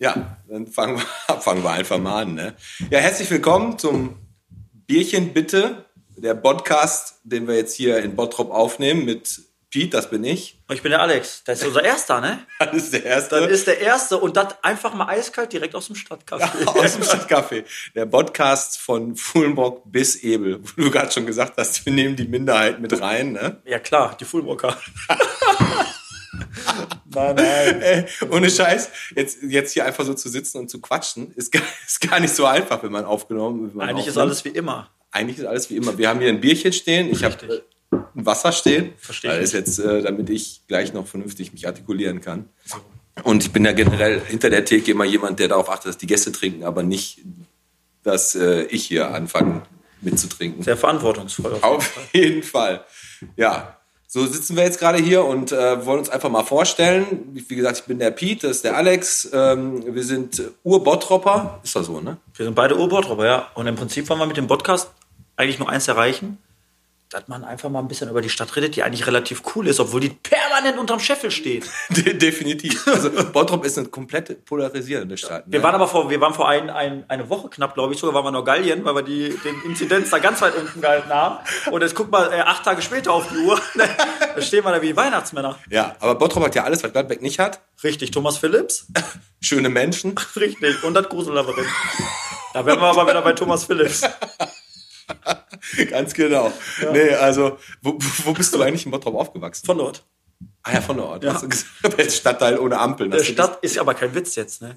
Ja, dann fangen wir, fangen wir einfach mal an. Ne? Ja, herzlich willkommen zum Bierchen bitte, der Podcast, den wir jetzt hier in Bottrop aufnehmen mit Pete, das bin ich. Und ich bin der Alex. Das ist unser Erster, ne? Das ist der Erste. Das ist der Erste und das einfach mal eiskalt direkt aus dem Stadtcafé. aus dem Stadtcafé. Der Podcast von Fulmbrock bis Ebel. Wo du gerade schon gesagt hast, wir nehmen die Minderheit mit rein, ne? Ja klar, die Fulmbrocker. Nein, nein. Ey, ohne Scheiß, jetzt, jetzt hier einfach so zu sitzen und zu quatschen, ist gar, ist gar nicht so einfach, wenn man aufgenommen wenn man Eigentlich ist aufnimmt. alles wie immer. Eigentlich ist alles wie immer. Wir haben hier ein Bierchen stehen. Ich habe Richtig. äh, ein Wasser stehen. Verstehe ich Das ist jetzt, äh, damit ich gleich noch vernünftig mich artikulieren kann. Und ich bin ja generell hinter der Theke immer jemand, der darauf achtet, dass die Gäste trinken, aber nicht, dass äh, ich hier anfange mitzutrinken. Sehr verantwortungsvoll. Auf jeden Fall. Ja. So sitzen wir jetzt gerade hier und äh, wollen uns einfach mal vorstellen. Wie gesagt, ich bin der Pete, das ist der Alex. Ähm, wir sind Ur-Bottropper. Ist das so, ne? Wir sind beide Urbortropper, ja. Und im Prinzip wollen wir mit dem Podcast eigentlich nur eins erreichen, dass man einfach mal ein bisschen über die Stadt redet, die eigentlich relativ cool ist, obwohl die permanent unterm Scheffel steht. De definitiv. Also Bottrop ist eine komplett polarisierende Stadt. Ne? Wir waren aber vor, wir waren vor ein, ein, eine Woche knapp, glaube ich, sogar waren wir noch Gallien, weil wir die, den Inzidenz da ganz weit unten gehalten haben. Und jetzt guck mal, äh, acht Tage später auf die Uhr, da stehen wir da wie Weihnachtsmänner. ja, aber Bottrop hat ja alles, was Gladbeck nicht hat. Richtig, Thomas Phillips. Schöne Menschen. Richtig, und das Grusellabyrinth. Da wären wir aber wieder bei Thomas Phillips. Ganz genau. Nee, also, wo, wo bist du eigentlich in Bottrop aufgewachsen? Von dort. ah ja, von Ort. Ja. Gesagt, Stadtteil ohne Ampeln. Der Stadt ist aber kein Witz jetzt, ne?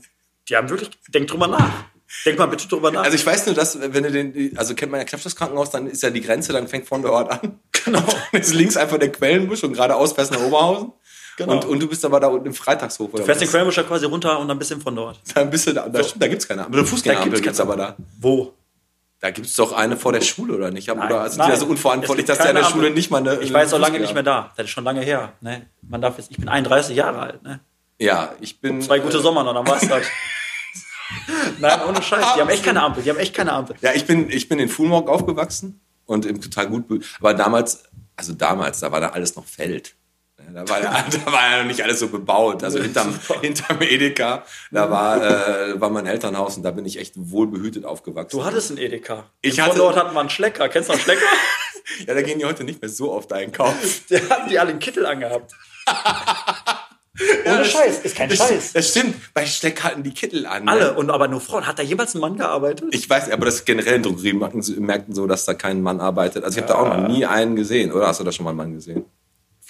Die haben wirklich, denk drüber nach. Denk mal bitte drüber nach. Also ich weiß nur, dass wenn du den, also kennt man ja Knappschuss-Krankenhaus, dann ist ja die Grenze, dann fängt von der Ort an. Genau. Dann ist links einfach der Quellenbusch und geradeaus fährst nach Oberhausen. Genau. Und, und du bist aber da unten im Freitagshof. Oder du fährst den was? Quellenbuscher quasi runter und dann bisschen von dort. Dann bist du da. Da, stimmt, da gibt's keine Ampel. Eine Fußgängerampel Da gibt's gibt's aber da. Wo? Da gibt's doch eine vor der Schule, oder nicht? Nein, oder sind nein. die da so unverantwortlich, Es gibt dass der in der Schule nicht mal eine. Ich war jetzt auch lange nicht mehr da. Das ist schon lange her. Ne? Man darf jetzt, ich bin 31 Jahre alt. Ne? Ja, ich bin. Zwei gute äh, Sommer noch, dann war's das. Nein, ohne Scheiß. Die haben echt keine Ampel. Die haben echt keine Ampel. Ja, ich bin, ich bin in Fulmorg aufgewachsen und im total gut. be- Aber damals, also damals, da war da alles noch Feld. Da war, ja, da war ja noch nicht alles so bebaut. Also hinterm, hinterm Edeka, da war, äh, war mein Elternhaus und da bin ich echt wohlbehütet aufgewachsen. Du hattest einen Edeka. Ich hatte- dort hatten wir einen Schlecker. Kennst du einen Schlecker? Ja, da gehen die heute nicht mehr so oft einkaufen. Der hatten die alle einen Kittel angehabt. Ohne das- Scheiß. Ist kein Das, Scheiß. das stimmt. Bei Steck hatten die Kittel an. ne? Alle. Und aber nur Frauen. Hat da jemals ein Mann gearbeitet? Ich weiß, aber das generell in Drogeriemärkten merkten so, dass da kein Mann arbeitet. Also ich habe da auch noch nie einen gesehen. Oder hast du da schon mal einen Mann gesehen?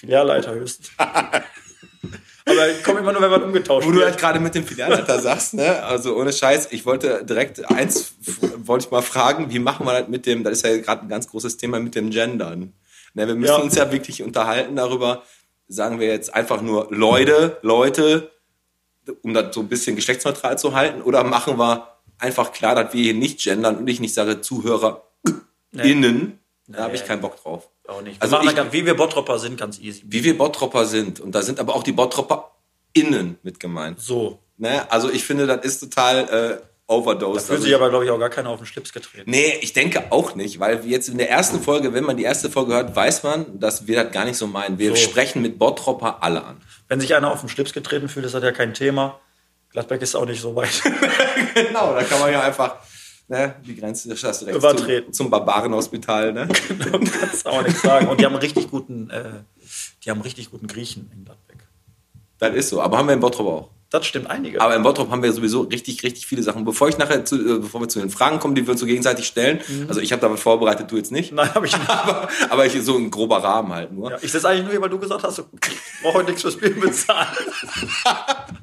Filialleiter höchstens. aber ich komme immer nur, wenn man umgetauscht Wo du wird. halt gerade mit dem Filialleiter sagst, ne? Also ohne Scheiß, ich wollte direkt eins wollte ich mal fragen, wie machen wir das mit dem, das ist ja gerade ein ganz großes Thema mit dem Gendern. Ne, wir müssen Ja. uns ja wirklich unterhalten darüber, sagen wir jetzt einfach nur Leute, Leute, um das so ein bisschen geschlechtsneutral zu halten, oder machen wir einfach klar, dass wir hier nicht gendern und ich nicht sage Zuhörer innen, da habe ich keinen Bock drauf. Auch nicht. Wir Also ich- dann, wie wir Bottropper sind, ganz easy. Wie wir Bottropper sind, und da sind aber auch die Bottropper innen mit gemeint. So. Ne? Also ich finde, das ist total äh, overdose. Da fühlt also sich aber, glaube ich, auch gar keiner auf den Schlips getreten. nee, ich denke auch nicht, weil jetzt in der ersten Folge, wenn man die erste Folge hört, weiß man, dass wir das gar nicht so meinen. Wir So. sprechen mit Bottropper alle an. Wenn sich einer auf den Schlips getreten fühlt, ist das ja kein Thema. Gladbeck ist auch nicht so weit. Genau, da kann man ja einfach ne, die Grenze das hast du recht, Übertreten. Zum, zum Barbarenhospital. Ne? du kannst auch nichts sagen. Und die haben einen richtig guten, äh, die haben richtig guten Griechen in Gladbeck. das ist so, aber haben wir in Bottrop auch. Das stimmt einige. Aber in Bottrop haben wir sowieso richtig, richtig viele Sachen. Bevor ich nachher zu, äh, bevor wir zu den Fragen kommen, die wir uns so gegenseitig stellen, also ich habe da was vorbereitet, du jetzt nicht. Nein, habe ich nicht. Aber, aber ich, so ein grober Rahmen halt nur. Ja, ich sitze eigentlich nur hier, weil du gesagt hast, ich brauche heute nichts fürs Bier bezahlen.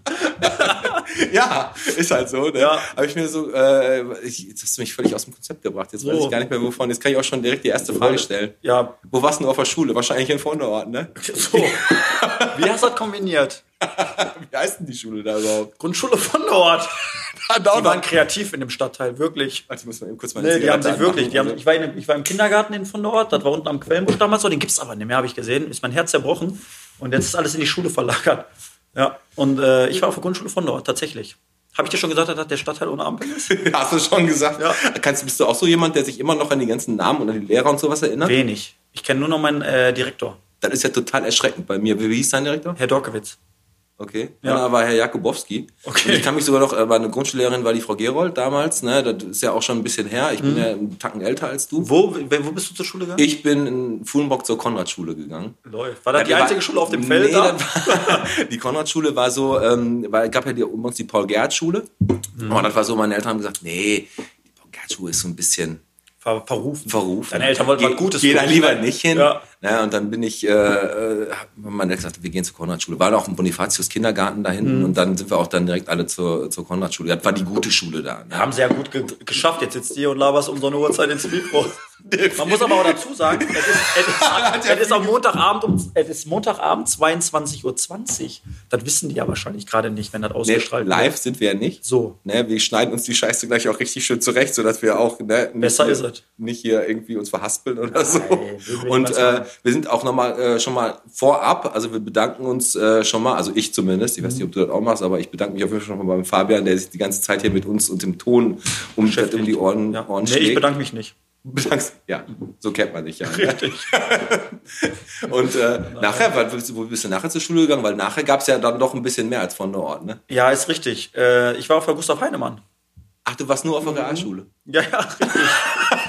Ja, ist halt so. Ne? Ja. Aber ich mir so, äh, ich, jetzt hast du mich völlig aus dem Konzept gebracht. Jetzt weiß ich gar nicht mehr, wovon. Jetzt kann ich auch schon direkt die erste Frage stellen. Ja, Wo warst du auf der Schule? Wahrscheinlich in Vorderort, ne? so. Wie hast du das kombiniert? Wie heißt denn die Schule da überhaupt? Grundschule. Da Die waren kreativ in dem Stadtteil, wirklich. Ich muss mal eben kurz meine Nee, die haben sich wirklich, die haben, ich, war in, ich war im Kindergarten in von dort, das war unten am Quellenbusch damals, so, den gibt's aber nicht mehr, habe ich gesehen, ist mein Herz zerbrochen und jetzt ist alles in die Schule verlagert. Ja, und äh, ich war auf der Grundschule von dort, tatsächlich. Habe ich dir schon gesagt, dass das der Stadtteil ohne Ampel ist? Hast du schon gesagt? Ja. Kannst, bist du auch so jemand, der sich immer noch an die ganzen Namen und an die Lehrer und sowas erinnert? Wenig. Ich kenne nur noch meinen äh, Direktor, Das ist ja total erschreckend bei mir. Wie, wie hieß dein Direktor? Herr Dorkewitz. Okay. Ja. Ja. war Herr Jakubowski. Okay. Und ich kann mich sogar noch, äh, war eine Grundschullehrerin, war die Frau Gerold damals, ne? Das ist ja auch schon ein bisschen her. Ich bin ja einen Tacken älter als du. Wo, wo bist du zur Schule gegangen? Ich bin in Fuhlenbock zur Konradschule gegangen. Läuft. War das die Ja, einzige war- Schule auf dem Feld? Nee, da? war, die Konradschule war so, ähm, weil, gab ja die, um uns die Paul-Gerhardt-Schule. Mhm. Und das war so, meine Eltern haben gesagt, nee, die Paul-Gerhardt-Schule ist so ein bisschen Ver verrufen. verrufen. Deine Eltern wollten was Gutes Geh da lieber nicht hin. Ja. Ja, und dann bin ich, äh, äh, haben meine gesagt, wir gehen zur Konradschule. War auch im Bonifatius Kindergarten da Mhm. hinten und dann sind wir auch dann direkt alle zur, zur Konradschule. Das war die gute Schule da. Ne? Haben sie ja gut ge geschafft. Jetzt sitzt ihr und laberst um so eine Uhrzeit ins Mikro. Man muss aber auch dazu sagen, es ist, es ist, es ist am Montagabend um, es ist Montagabend 22.20 Uhr. Das wissen die ja wahrscheinlich gerade nicht, wenn das Nee, ausgestrahlt live sind wir ja nicht. So. Ne, wir schneiden uns die Scheiße gleich auch richtig schön zurecht, sodass wir auch ne, nicht, Besser ist es. nicht hier irgendwie uns verhaspeln oder so. würden wir Und äh. Wir sind auch nochmal äh, schon mal vorab, also wir bedanken uns äh, schon mal, also ich zumindest, ich weiß nicht, ob du das auch machst, aber ich bedanke mich auf jeden Fall schon mal beim Fabian, der sich die ganze Zeit hier mit uns und dem Ton um, um die Ohren, Ja. Ohren Nee, schlägt. ich bedanke mich nicht. Bedankst, ja, so kennt man dich ja. Ne? Und äh, nachher, wo bist, du, wo bist du nachher zur Schule gegangen? Weil nachher gab es ja dann doch ein bisschen mehr als von der Ort, ne? Ja, ist richtig. Äh, ich war auf der Gustav Heinemann. Ach, du warst nur auf der Realschule. Ja, ja, richtig.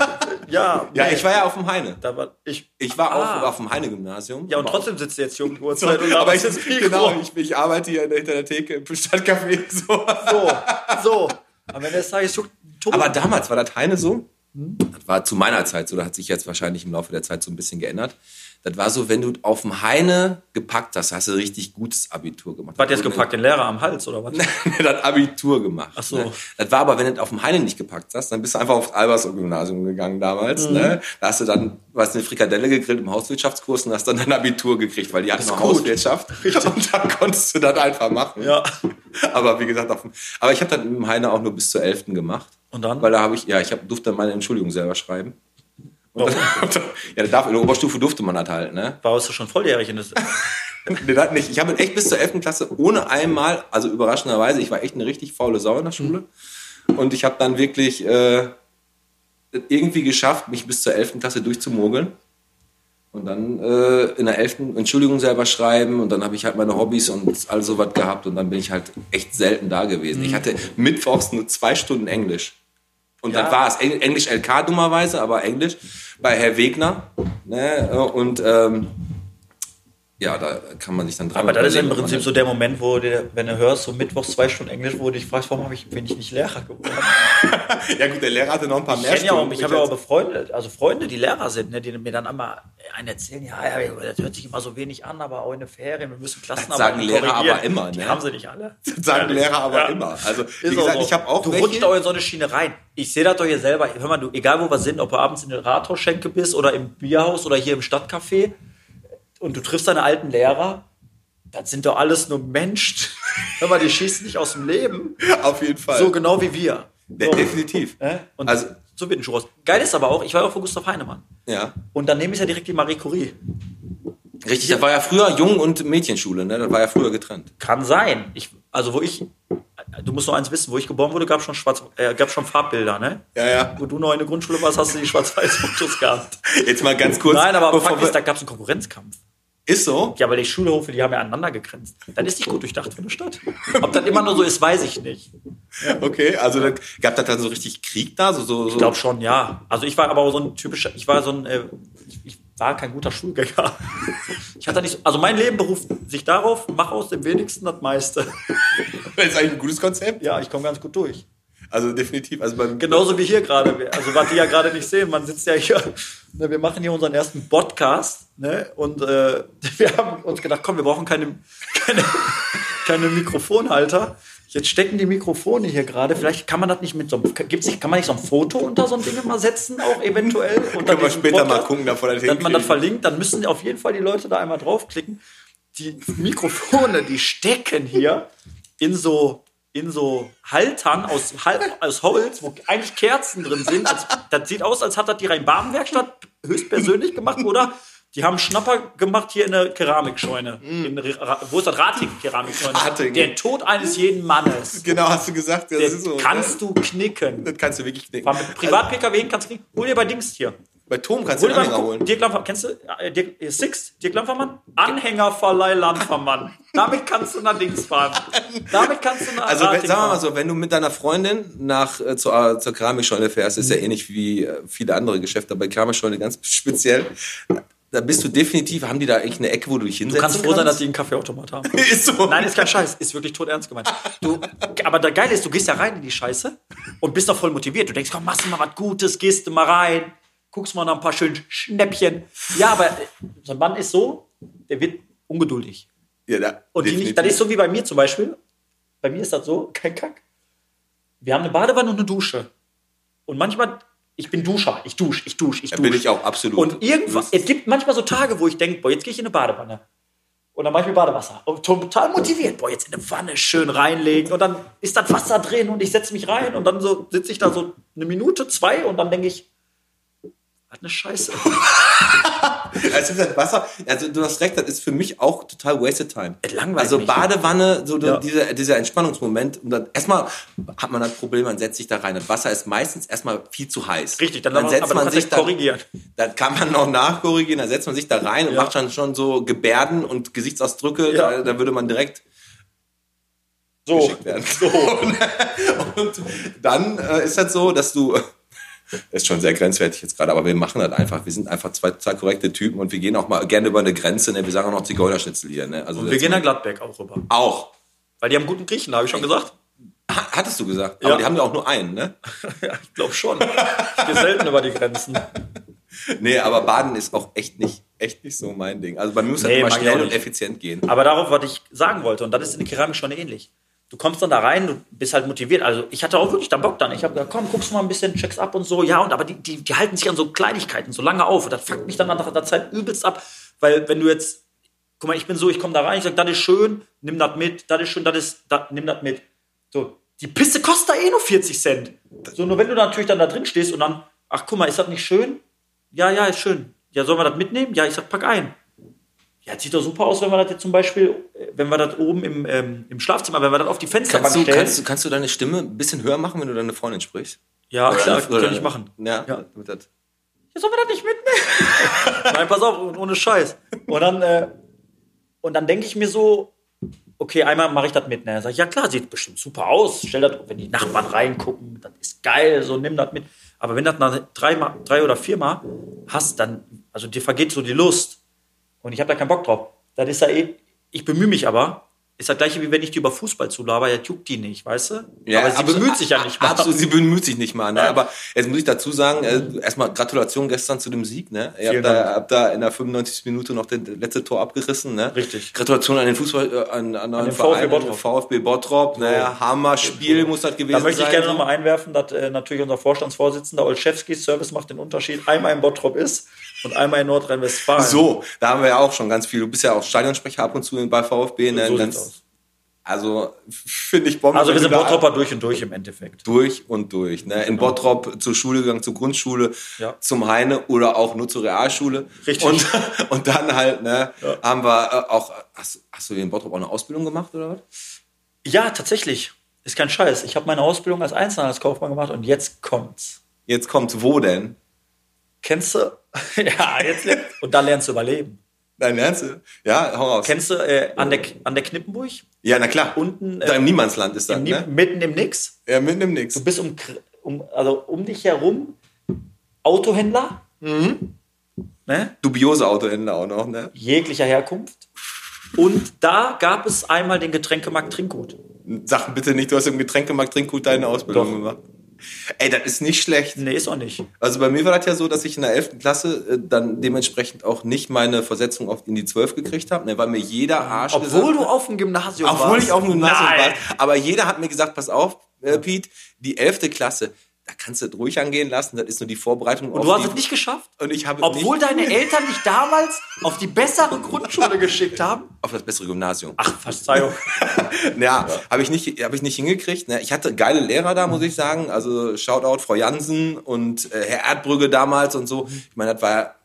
ja, Ja, nee, ich war ja auf dem Heine. da war ich. Ich war Ah. auch auf dem Heine-Gymnasium. Ja, und trotzdem sitzt du jetzt hier um die Uhrzeit und aber ich, Mikro. genau, ich, ich arbeite hier hinter der Theke im Stadtcafé. So. So, so. Am Ende des Tages Tobi. Aber damals war das Heine so. Das war zu meiner Zeit so, das hat sich jetzt wahrscheinlich im Laufe der Zeit so ein bisschen geändert. Das war so, wenn du auf dem Heine gepackt hast, hast du richtig gutes Abitur gemacht. was jetzt gepackt? Den Lehrer am Hals oder was? das Abitur gemacht. Ach so. Ne? Das war aber, wenn du auf dem Heine nicht gepackt hast, dann bist du einfach aufs Alberso-Gymnasium gegangen damals. Mhm. Ne? Da hast du dann, was eine Frikadelle gegrillt im Hauswirtschaftskurs und hast dann dein Abitur gekriegt, weil die hatten noch. Hauswirtschaft. Und dann konntest du das einfach machen. Ja. Aber wie gesagt, auf dem, aber ich habe dann im Heine auch nur bis zur 11. gemacht. Und dann? Weil da habe ich, ja, ich hab, durfte dann meine Entschuldigung selber schreiben. Und dann, ja, da darf, in der Oberstufe durfte man das halt, ne? Warst du schon volljährig in das? Nee, das nicht. Ich habe echt bis zur 11. Klasse ohne einmal, also überraschenderweise, ich war echt eine richtig faule Sau in der Schule. Und ich habe dann wirklich äh, irgendwie geschafft, mich bis zur 11. Klasse durchzumogeln. Und dann äh, in der 11. Entschuldigung selber schreiben und dann habe ich halt meine Hobbys und all so was gehabt und dann bin ich halt echt selten da gewesen. Ich hatte mittwochs nur zwei Stunden Englisch. Und Ja. dann war es Eng- Englisch LK dummerweise, aber Englisch bei Herr Wegner. Ne? Und ähm, ja, da kann man sich dann dran Aber das ist im Prinzip so der Moment, wo du, wenn du hörst, so mittwochs zwei Stunden Englisch, wo du dich fragst, warum ich, bin ich nicht Lehrer geworden? Ja gut, der Lehrer hatte noch ein paar Ich mehr kenne ja auch, Stunden. ich habe ja auch Freunde, also Freunde, die Lehrer sind, ne, die mir dann einmal einen erzählen, ja, ja, das hört sich immer so wenig an, aber auch in den Ferien, wir müssen Klassenarbeiten sagen Lehrer aber immer, Die ne? haben sie nicht alle. Das sagen Lehrer aber Ja. immer. Also, wie Ist gesagt, so. ich habe auch Du welche. rutscht auch in so eine Schiene rein. Ich sehe das doch hier selber. Hör mal, du, egal wo wir sind, ob du abends in der Rathausschenke bist oder im Bierhaus oder hier im Stadtcafé und du triffst deine alten Lehrer, das sind doch alles nur Menschen. Hör mal, die schießen dich aus dem Leben. Auf jeden Fall. So genau wie wir. De So. definitiv. Und Also- so wird ein Churros. Geil ist aber auch, ich war ja auch von Gustav Heinemann. Ja. Und daneben ist ja direkt die Marie Curie. Richtig, das war ja früher Jung- und Mädchenschule, ne? Das war ja früher getrennt. Kann sein. Ich, also wo ich, du musst nur eins wissen, wo ich geboren wurde, gab schon schwarz, äh, gab schon Farbbilder, ne? Ja, ja. Wo du noch in der Grundschule warst, hast du die Schwarz-Weiß-Fotos gehabt. Jetzt mal ganz kurz. Nein, aber Fakt ist, da gab es einen Konkurrenzkampf. Ist so. Ja, weil die Schulhofe, die haben ja aneinander gegrenzt. Dann ist nicht gut durchdacht für eine Stadt. Ob das immer nur so ist, weiß ich nicht. Okay, also da, gab das dann so richtig Krieg da? So, so. Ich glaube schon, ja. Also ich war aber auch so ein typischer, ich war so ein, äh, ich, war kein guter Schulgänger. Ich hatte nicht, so- also mein Leben beruft sich darauf, mach aus dem wenigsten das meiste. Das ist eigentlich ein gutes Konzept. Ja, ich komme ganz gut durch. Also definitiv. Also beim, Genauso wie hier gerade. Also was die ja gerade nicht sehen, man sitzt ja hier, ne, wir machen hier unseren ersten Podcast, ne? Und äh, wir haben uns gedacht, komm, wir brauchen keine, keine, keine Mikrofonhalter. Jetzt stecken die Mikrofone hier gerade. Vielleicht kann man das nicht mit so einem, gibt's nicht, kann man nicht so ein Foto unter so ein Ding mal setzen, auch eventuell? Können wir später mal Podcast? gucken, dass wir das Dass man das verlinkt, dann müssen auf jeden Fall die Leute da einmal draufklicken. Die Mikrofone, die stecken hier in so in so Haltern aus, aus Holz, wo eigentlich Kerzen drin sind. Das, das sieht aus, als hat das die Rhein-Baden-Werkstatt höchstpersönlich gemacht, oder? Die haben Schnapper gemacht hier in der Keramikscheune. In, Ra- wo ist das? Rating-Keramikscheune. Ratingen. Der Tod eines jeden Mannes. Genau, hast du gesagt. Das ist so. kannst du knicken. Das kannst du wirklich knicken. Mit Privat-PKW hin, kannst du knicken. Hol dir bei Dings hier. Bei Tom kannst du den Anhänger holen. Dirk Lampfermann, kennst du? Äh, Dirk, äh, Six, Dirk Lampfermann? Anhängerverleih Lampfermann. Damit kannst du nach Dings fahren. Damit kannst du nach Also wenn, sagen wir mal so, wenn du mit deiner Freundin nach äh, zur, äh, zur Keramikscheune fährst, ist ja ähnlich wie äh, viele andere Geschäfte, aber Keramikscheune ganz speziell. Da bist du definitiv, haben die da eigentlich eine Ecke, wo du dich Du hinsetzen kannst froh sein, dass die einen Kaffeeautomat haben. Ist so. Nein, ist kein Scheiß. Ist wirklich tot ernst gemeint. Du, aber der Geile ist, du gehst ja rein in die Scheiße und bist doch voll motiviert. Du denkst, komm, machst du mal was Gutes, gehst du mal rein, guckst mal nach ein paar schönen Schnäppchen. Ja, aber äh, so ein Mann ist so, der wird ungeduldig. Ja, da, Und die nicht, das ist so wie bei mir zum Beispiel. Bei mir ist das so, kein Kack. Wir haben eine Badewanne und eine Dusche. Und manchmal, ich bin Duscher, ich dusche, ich dusche, ich Da dusche. bin ich auch absolut. Und irgendwann, es gibt manchmal so Tage, wo ich denke, boah, jetzt gehe ich in eine Badewanne. Und dann mache ich mir Badewasser. Und total motiviert, boah, jetzt in eine Wanne schön reinlegen. Und dann ist das Wasser drin und ich setze mich rein und dann so sitze ich da so eine Minute, zwei und dann denke ich, was eine Scheiße. Also das Wasser, also du hast recht, das ist für mich auch total wasted time. Es langweilt Also. Badewanne, so Ja. dieser, dieser Entspannungsmoment. Und dann erstmal hat man das Problem, man setzt sich da rein. Das Wasser ist meistens erstmal viel zu heiß. Richtig, dann dann setzt aber man sich da, korrigieren. Dann kann man noch nachkorrigieren, dann setzt man sich da rein und Ja. macht dann schon so Gebärden und Gesichtsausdrücke. Ja. Da, da würde man direkt So. geschickt werden. Und dann äh, ist das so, dass du. Das ist schon sehr grenzwertig jetzt gerade, aber wir machen das einfach. Wir sind einfach zwei, zwei korrekte Typen und wir gehen auch mal gerne über eine Grenze. Ne? Wir sagen auch noch Zigeunerschnitzel hier. Ne? Also Und wir gehen nach Gladbeck auch rüber. auch. Weil die haben guten Griechen, habe ich schon gesagt. Ha- Hattest du gesagt? Ja. Aber die haben ja auch nur einen, ne? Ja, ich glaube schon. Ich gehe selten über die Grenzen. Nee, aber Baden ist auch echt nicht, echt nicht so mein Ding. Also bei mir muss das Nee, immer mag ich schnell und effizient gehen. Aber darauf, was ich sagen wollte, und das ist in der Keramik schon ähnlich. Du kommst dann da rein, du bist halt motiviert. Also ich hatte auch wirklich da Bock dann. Ich habe gesagt, komm, guckst du mal ein bisschen, checkst ab und so. Ja, und aber die, die, die halten sich an so Kleinigkeiten so lange auf. Und das fuckt mich dann nach der Zeit übelst ab. Weil wenn du jetzt, guck mal, ich bin so, ich komme da rein, ich sage, das ist schön, nimm das mit, das ist schön, das ist, das, nimm das mit. So, die Pisse kostet da eh nur 40 Cent. So, nur wenn du natürlich dann da drin stehst und dann, ach guck mal, ist das nicht schön? Ja, ja, ist schön. Ja, sollen wir das mitnehmen? Ja, ich sag, pack ein. Ja, sieht doch super aus, wenn wir das jetzt zum Beispiel, äh, wenn wir das oben im, ähm, im Schlafzimmer, wenn wir das auf die Fensterbank Kannst du, stellen. kannst, du, kannst du deine Stimme ein bisschen höher machen, wenn du deine Freundin sprichst? ja, Oder klar, oder kann ich machen. Ja, Ja. damit das- Ja, sollen wir das nicht mitnehmen? Nein, pass auf, und ohne Scheiß. Und dann, äh, und dann denke ich mir so, okay, einmal mache ich das mit. Ne? Sag ich, ja klar, sieht bestimmt super aus. Stell das, wenn die Nachbarn reingucken, das ist geil, so nimm das mit. Aber wenn das nach drei, Mal- drei oder viermal hast, dann, also dir vergeht so die Lust. Und ich habe da keinen Bock drauf. Das ist ja eh, ich bemühe mich aber. Ist das gleiche, wie wenn ich die über Fußball zulaber, ja, juckt die nicht, weißt du? aber sie absolut- bemüht sich ja nicht mal. Absolut, sie bemüht sich nicht mal. Ne? Ja. Aber jetzt muss ich dazu sagen, äh, erstmal Gratulation gestern zu dem Sieg. Ne? Ihr habt da, habt da in der 95. Minute noch das letzte Tor abgerissen. Ne? Richtig. Gratulation an den Fußball, äh, an, an, an den Verein, VfB Bottrop. VfB Bottrop. Ne? Hammer-Spiel muss das gewesen Da sein. möchte ich gerne so. nochmal einwerfen, dass äh, natürlich unser Vorstandsvorsitzender Olszewski Service macht den Unterschied. Einmal in Bottrop ist und einmal in Nordrhein-Westfalen. So, da haben wir ja auch schon ganz viel. Du bist ja auch Stadionsprecher ab und zu bei VfB. Ne? So ganz, sieht's aus. Also finde ich Bombe. Also wir sind Bottropper durch und durch im Endeffekt. durch und durch. Ne? In Bottrop zur Schule gegangen, zur Grundschule, Ja. zum Heine oder auch nur zur Realschule. Richtig. Und, und dann halt, ne, haben wir äh, auch, hast, hast du in Bottrop auch eine Ausbildung gemacht oder was? Ja, tatsächlich. Ist kein Scheiß. Ich habe meine Ausbildung als Einzelhandelskaufmann gemacht und jetzt kommt's. Jetzt kommt's, wo denn? Kennst du? ja, jetzt und da lernst du überleben. Dein Ernst? Ja, hau raus. Kennst du äh, an, der, an der Knippenburg? ja, na klar. Unten, äh, da im Niemandsland ist das, Im, ne? Mitten im Nix. Ja, mitten im Nix. Du bist um, um, also um dich herum Autohändler. Ne? Dubiose Autohändler auch noch, ne? jeglicher Herkunft. Und da gab es einmal den Getränkemarkt Trinkgut. Sag bitte nicht, du hast im Getränkemarkt Trinkgut deine Ausbildung Doch. gemacht. Ey, das ist nicht schlecht. Nee, ist auch nicht. Also bei mir war das ja so, dass ich in der 11. Klasse äh, dann dementsprechend auch nicht meine Versetzung auf in die 12 gekriegt habe, ne, weil mir jeder Arsch Obwohl gesagt du auf dem Gymnasium warst. Obwohl ich auf dem Gymnasium Nein. war. Aber jeder hat mir gesagt, pass auf, äh, Pete, die 11. Klasse, da kannst du es ruhig angehen lassen, das ist nur die Vorbereitung Und du hast die, es nicht geschafft? Und ich habe Obwohl deine Eltern dich damals auf die bessere Grundschule geschickt haben? auf das bessere Gymnasium. Ach, Verzeihung. Ja, habe ich nicht, habe ich nicht hingekriegt. Ne? Ich hatte geile Lehrer da, muss ich sagen. Also Shoutout Frau Jansen und äh, Herr Erdbrügge damals und so. Ich meine, das war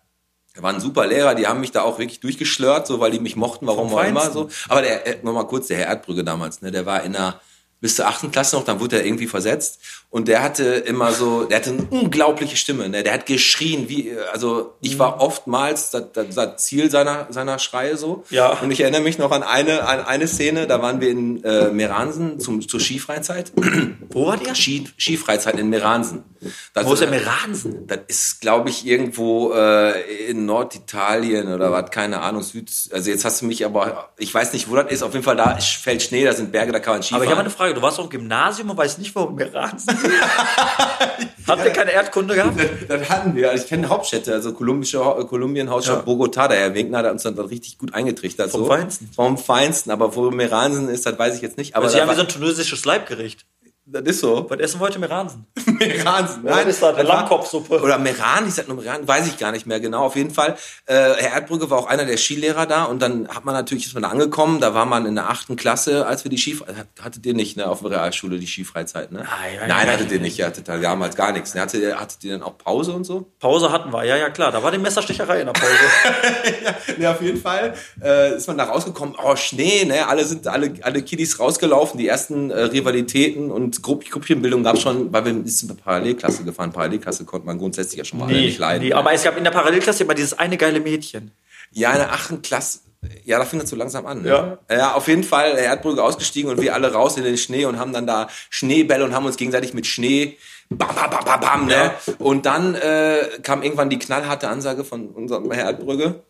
da waren super Lehrer, die haben mich da auch wirklich durchgeschlört, so weil die mich mochten, warum auch immer so. Aber der, äh, noch mal kurz, der Herr Erdbrügge damals, ne, der war in einer bis zur achten Klasse noch, dann wurde er irgendwie versetzt. Und der hatte immer so, der hatte eine unglaubliche Stimme, ne? Der hat geschrien, wie, also ich war oftmals das, das, das Ziel seiner, seiner Schreie so. Ja. Und ich erinnere mich noch an eine, an eine Szene, da waren wir in äh, Meransen zum, zur Skifreizeit. Wo wart ihr? Ski, Skifreizeit in Meransen. Das Wo ist der Meransen? Das ist, glaube ich, irgendwo äh, in Norditalien oder was, keine Ahnung, Süd. Also jetzt hast du mich aber, ich weiß nicht, wo das ist. Auf jeden Fall da fällt Schnee, da sind Berge, da kann man Skifahren. Aber ich habe eine Frage. Du warst auch im Gymnasium und weißt nicht, wo Meransen ist? Habt ihr keine Erdkunde gehabt? Das, das hatten wir. Also ich kenne Hauptstädte, also kolumbische, Kolumbien, Hauptstadt Ja. Bogota. Der Herr Winkner hat uns dann richtig gut eingetrichtert. Vom so. Feinsten. Vom Feinsten. Aber wo Meransen ist, das weiß ich jetzt nicht. Aber Aber Sie haben wie so ein tunesisches Leibgericht. Das ist so. Was essen wir heute Meransen? Meransen. was ist das? Eine war- Lammkopfsuppe? Oder Meran, ich sag nur Meran, weiß ich gar nicht mehr genau. Auf jeden Fall, äh, Herr Erdbrücke war auch einer der Skilehrer da und dann hat man natürlich, ist man da angekommen, da war man in der achten Klasse, als wir die Skifreizeit, hattet ihr nicht, ne, auf der Realschule die Skifreizeit, ne? Nein, nein, Nein, nein. hattet ihr nicht, ihr hattet da damals gar nichts. Ne? Hattet ihr, hattet ihr dann auch Pause und so? Pause hatten wir, ja, ja, klar. Da war die Messerstecherei in der Pause. Ja, auf jeden Fall äh, ist man da rausgekommen. Oh, Schnee, ne? Alle sind alle, alle Kiddies rausgelaufen. Die ersten äh, Rivalitäten und Grupp Gruppchenbildung gab schon, weil wir sind in der Parallelklasse gefahren. Parallelklasse konnte man grundsätzlich ja schon mal alle nicht leiden. nee, aber es gab in der Parallelklasse immer dieses eine geile Mädchen. Ja, in der achten Klasse. Ja, da fing das so langsam an. Ne? Ja. ja, auf jeden Fall. Er hat Brügge ausgestiegen und wir alle raus in den Schnee und haben dann da Schneebälle und haben uns gegenseitig mit Schnee bam, bam, bam, bam, bam, ne? Ja. Und dann äh, kam irgendwann die knallharte Ansage von unserem Herr Erdbrügge.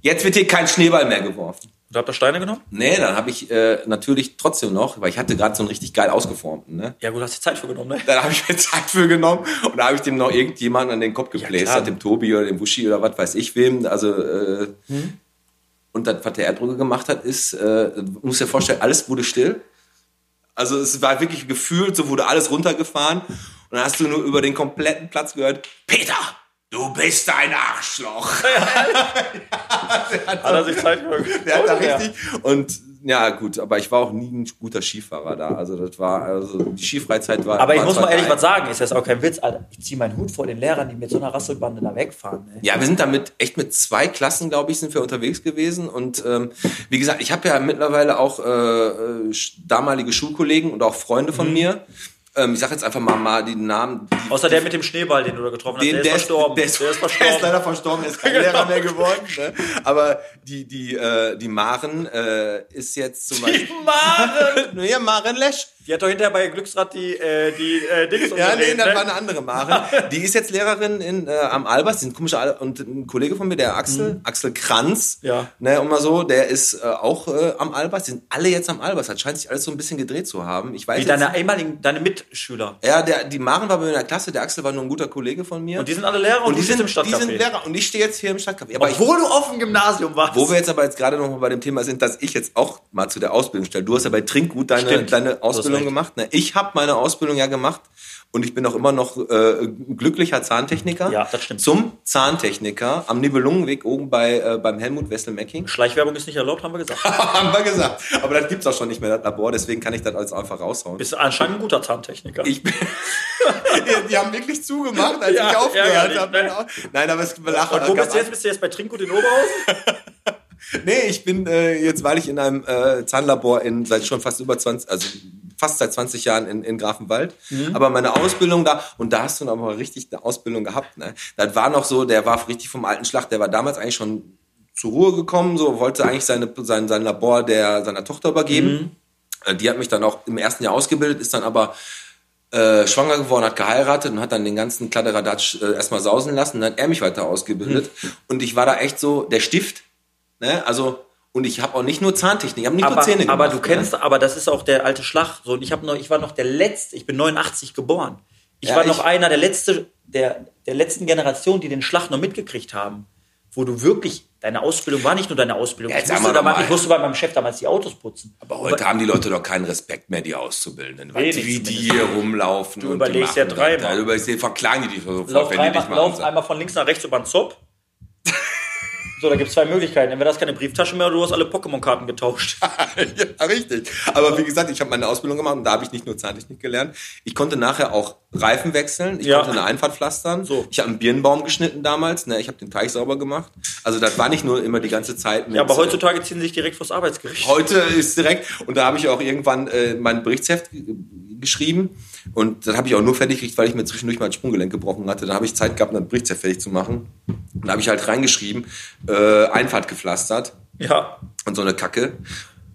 Jetzt wird hier kein Schneeball mehr geworfen. Und habt ihr Steine genommen? Nee, dann habe ich äh, natürlich trotzdem noch, weil ich hatte gerade so einen richtig geil ausgeformten, ne? Ja, gut, hast du Zeit für genommen, ne? Dann habe ich mir Zeit für genommen und da habe ich dem noch irgendjemanden an den Kopf gebläst, hat dem Tobi oder dem Wushi oder was weiß ich wem. Also äh, und das, was der Erdbrücke gemacht hat, ist, äh, du musst dir vorstellen, alles wurde still. Also es war wirklich gefühlt, so wurde alles runtergefahren und dann hast du nur über den kompletten Platz gehört, Peter, du bist ein Arschloch. Hat er sich Zeit Der hat da Ja. richtig und ja gut, aber ich war auch nie ein guter Skifahrer da. Also das war also die Skifreizeit war. Aber ich war muss mal ehrlich geil. was sagen, ist das auch kein Witz, Alter. Ich ziehe meinen Hut vor den Lehrern, die mit so einer Rasselbande da wegfahren. Ne? Ja, wir sind damit echt mit zwei Klassen, glaube ich, sind wir unterwegs gewesen. Und ähm, wie gesagt, ich habe ja mittlerweile auch äh, äh, damalige Schulkollegen und auch Freunde Mhm. von mir. Ähm, ich sage jetzt einfach mal, mal die Namen. Die, Außer der mit dem Schneeball, den du da getroffen hast, den, der, ist verstorben. Der ist, der ist verstorben. Der ist leider verstorben, der ist kein Lehrer mehr geworden. Ne? Aber die, die, äh, die Maren äh, ist jetzt zum Beispiel. Maren! ja, Maren Lesch. Die hat doch hinterher bei Glücksrad die, äh, die äh, Dings Ja, nee, das ne? war eine andere Maren. Die ist jetzt Lehrerin in, äh, am Albers, die sind komische Al und ein Kollege von mir, der Axel, Axel Kranz, Mhm. Ja. ne, und mal so, der ist äh, auch äh, am Albers, die sind alle jetzt am Albers. Das scheint sich alles so ein bisschen gedreht zu haben. Ich weiß Wie jetzt, deine ehemaligen, deine Mitschüler. ja, der, die Maren war bei mir in der Klasse, der Axel war nur ein guter Kollege von mir. Und die sind alle Lehrer und, Und die sind, im die Stadtcafé. sind Lehrer und ich stehe jetzt hier im Stadtcafé. Aber ich, Obwohl du auf dem Gymnasium warst. wo wir jetzt aber jetzt gerade noch mal bei dem Thema sind, dass ich jetzt auch mal zu der Ausbildung stelle. Du hast ja bei Trinkgut deine, Stimmt. deine Du hast Ausbildung gemacht. Ne? Ich habe meine Ausbildung ja gemacht und ich bin auch immer noch äh, glücklicher Zahntechniker. Ja, das stimmt. Zum Zahntechniker am Nibelungenweg oben bei äh, beim Helmut Wessel-Mecking. Schleichwerbung ist nicht erlaubt, haben wir gesagt. haben wir gesagt. Aber das gibt's auch schon nicht mehr, das Labor. Deswegen kann ich das alles einfach raushauen. Bist anscheinend ein guter Zahntechniker. Ich bin, die, die haben wirklich zugemacht, als Ja, ich aufgehört habe. ne? Nein, aber es lachen. und wo bist du jetzt? Bist du jetzt bei Trinkgut in Oberhausen? Nee, ich bin äh, jetzt, weil ich in einem äh, Zahnlabor in seit schon fast über 20, also fast seit 20 Jahren in, in Grafenwald. Aber meine Ausbildung da, und da hast du noch mal richtig eine Ausbildung gehabt. Ne? Das war noch so, der war richtig vom alten Schlag, der war damals eigentlich schon zur Ruhe gekommen, so wollte eigentlich seine, sein, sein Labor der seiner Tochter übergeben. Äh, Die hat mich dann auch im ersten Jahr ausgebildet, ist dann aber äh, schwanger geworden, hat geheiratet und hat dann den ganzen Kladderadatsch äh, erstmal sausen lassen. Dann hat er mich weiter ausgebildet. Und ich war da echt so der Stift. Ne? Also, und ich habe auch nicht nur Zahntechnik, ich habe nicht aber, nur Zähne gemacht. aber du kennst, Ne? aber das ist auch der alte Schlag. So, und ich, noch, ich war noch der Letzte, ich bin 89 geboren. Ich Ja, war noch ich- einer der, letzte, der, der letzten Generation, die den Schlag noch mitgekriegt haben. Wo du wirklich, deine Ausbildung war nicht nur deine Ausbildung. Ja, ich, musste sagen wir da doch mal, mal. ich musste bei meinem Chef damals die Autos putzen. Aber heute haben die Leute doch keinen Respekt mehr, die Auszubildenden. Weil wie die hier rumlaufen. Du und überlegst die ja dreimal. Da überlegst du, verklagen die dich sofort, Lauf, dich dreimal, mal lauf einmal von links nach rechts über den Zopf. So, da gibt es zwei Möglichkeiten. Entweder hast keine Brieftasche mehr oder du hast alle Pokémon-Karten getauscht. ja, richtig. Aber wie gesagt, ich habe meine Ausbildung gemacht und da habe ich nicht nur Zahntechnik gelernt. Ich konnte nachher auch Reifen wechseln. Ich Ja. konnte eine Einfahrt pflastern. So. Ich habe einen Birnbaum geschnitten damals. Ne? Ich habe den Teich sauber gemacht. Also das war nicht nur immer die ganze Zeit. Mit, Ja, aber äh, heutzutage ziehen sie sich direkt vors Arbeitsgericht. Heute ist direkt, und da habe ich auch irgendwann äh, mein Berichtsheft geschrieben. Und dann habe ich auch nur fertig gekriegt, weil ich mir zwischendurch mein Sprunggelenk gebrochen hatte. Dann habe ich Zeit gehabt, ein Berichtsheft fertig zu machen. Und da habe ich halt reingeschrieben, äh, Einfahrt gepflastert Ja. und so eine Kacke.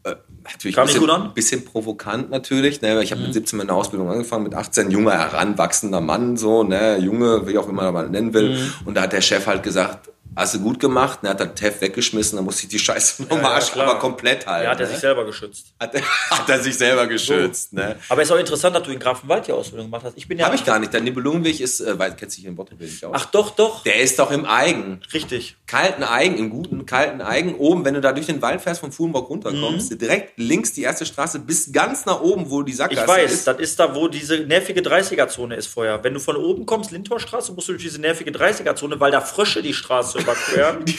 Äh, natürlich Kam ein bisschen, an? bisschen provokant natürlich. Ne? Ich habe Mhm. mit 17 meine Ausbildung angefangen, mit 18 junger, heranwachsender Mann, so, ne, Junge, wie auch immer man nennen will. Mhm. Und da hat der Chef halt gesagt, hast du gut gemacht, ne, hat das Heft weggeschmissen, dann musste ich die Scheiße nochmal, ja, klar. aber komplett halt. Ja, hat er ne? sich selber geschützt. hat, er, hat er sich selber geschützt. Ne? Aber es ist auch interessant, dass du in Grafenwald die Ausbildung gemacht hast. Ich bin ja. Habe ich gar nicht. Der Nibelungenweg ist, äh, weil kennst du dich in Bottrop nicht aus. Ach doch, doch. der ist doch im Eigen. Richtig. kalten Eigen, im guten kalten Eigen, oben, wenn du da durch den Wald fährst, vom Fuhlenbock runterkommst, Mhm. direkt links die erste Straße bis ganz nach oben, wo die Sackgasse Ich weiß, ist. das ist da, wo diese nervige 30er-Zone ist vorher. Wenn du von oben kommst, Lindtorstraße, musst du durch diese nervige 30er-Zone, weil da Frösche die Straße überqueren. Die,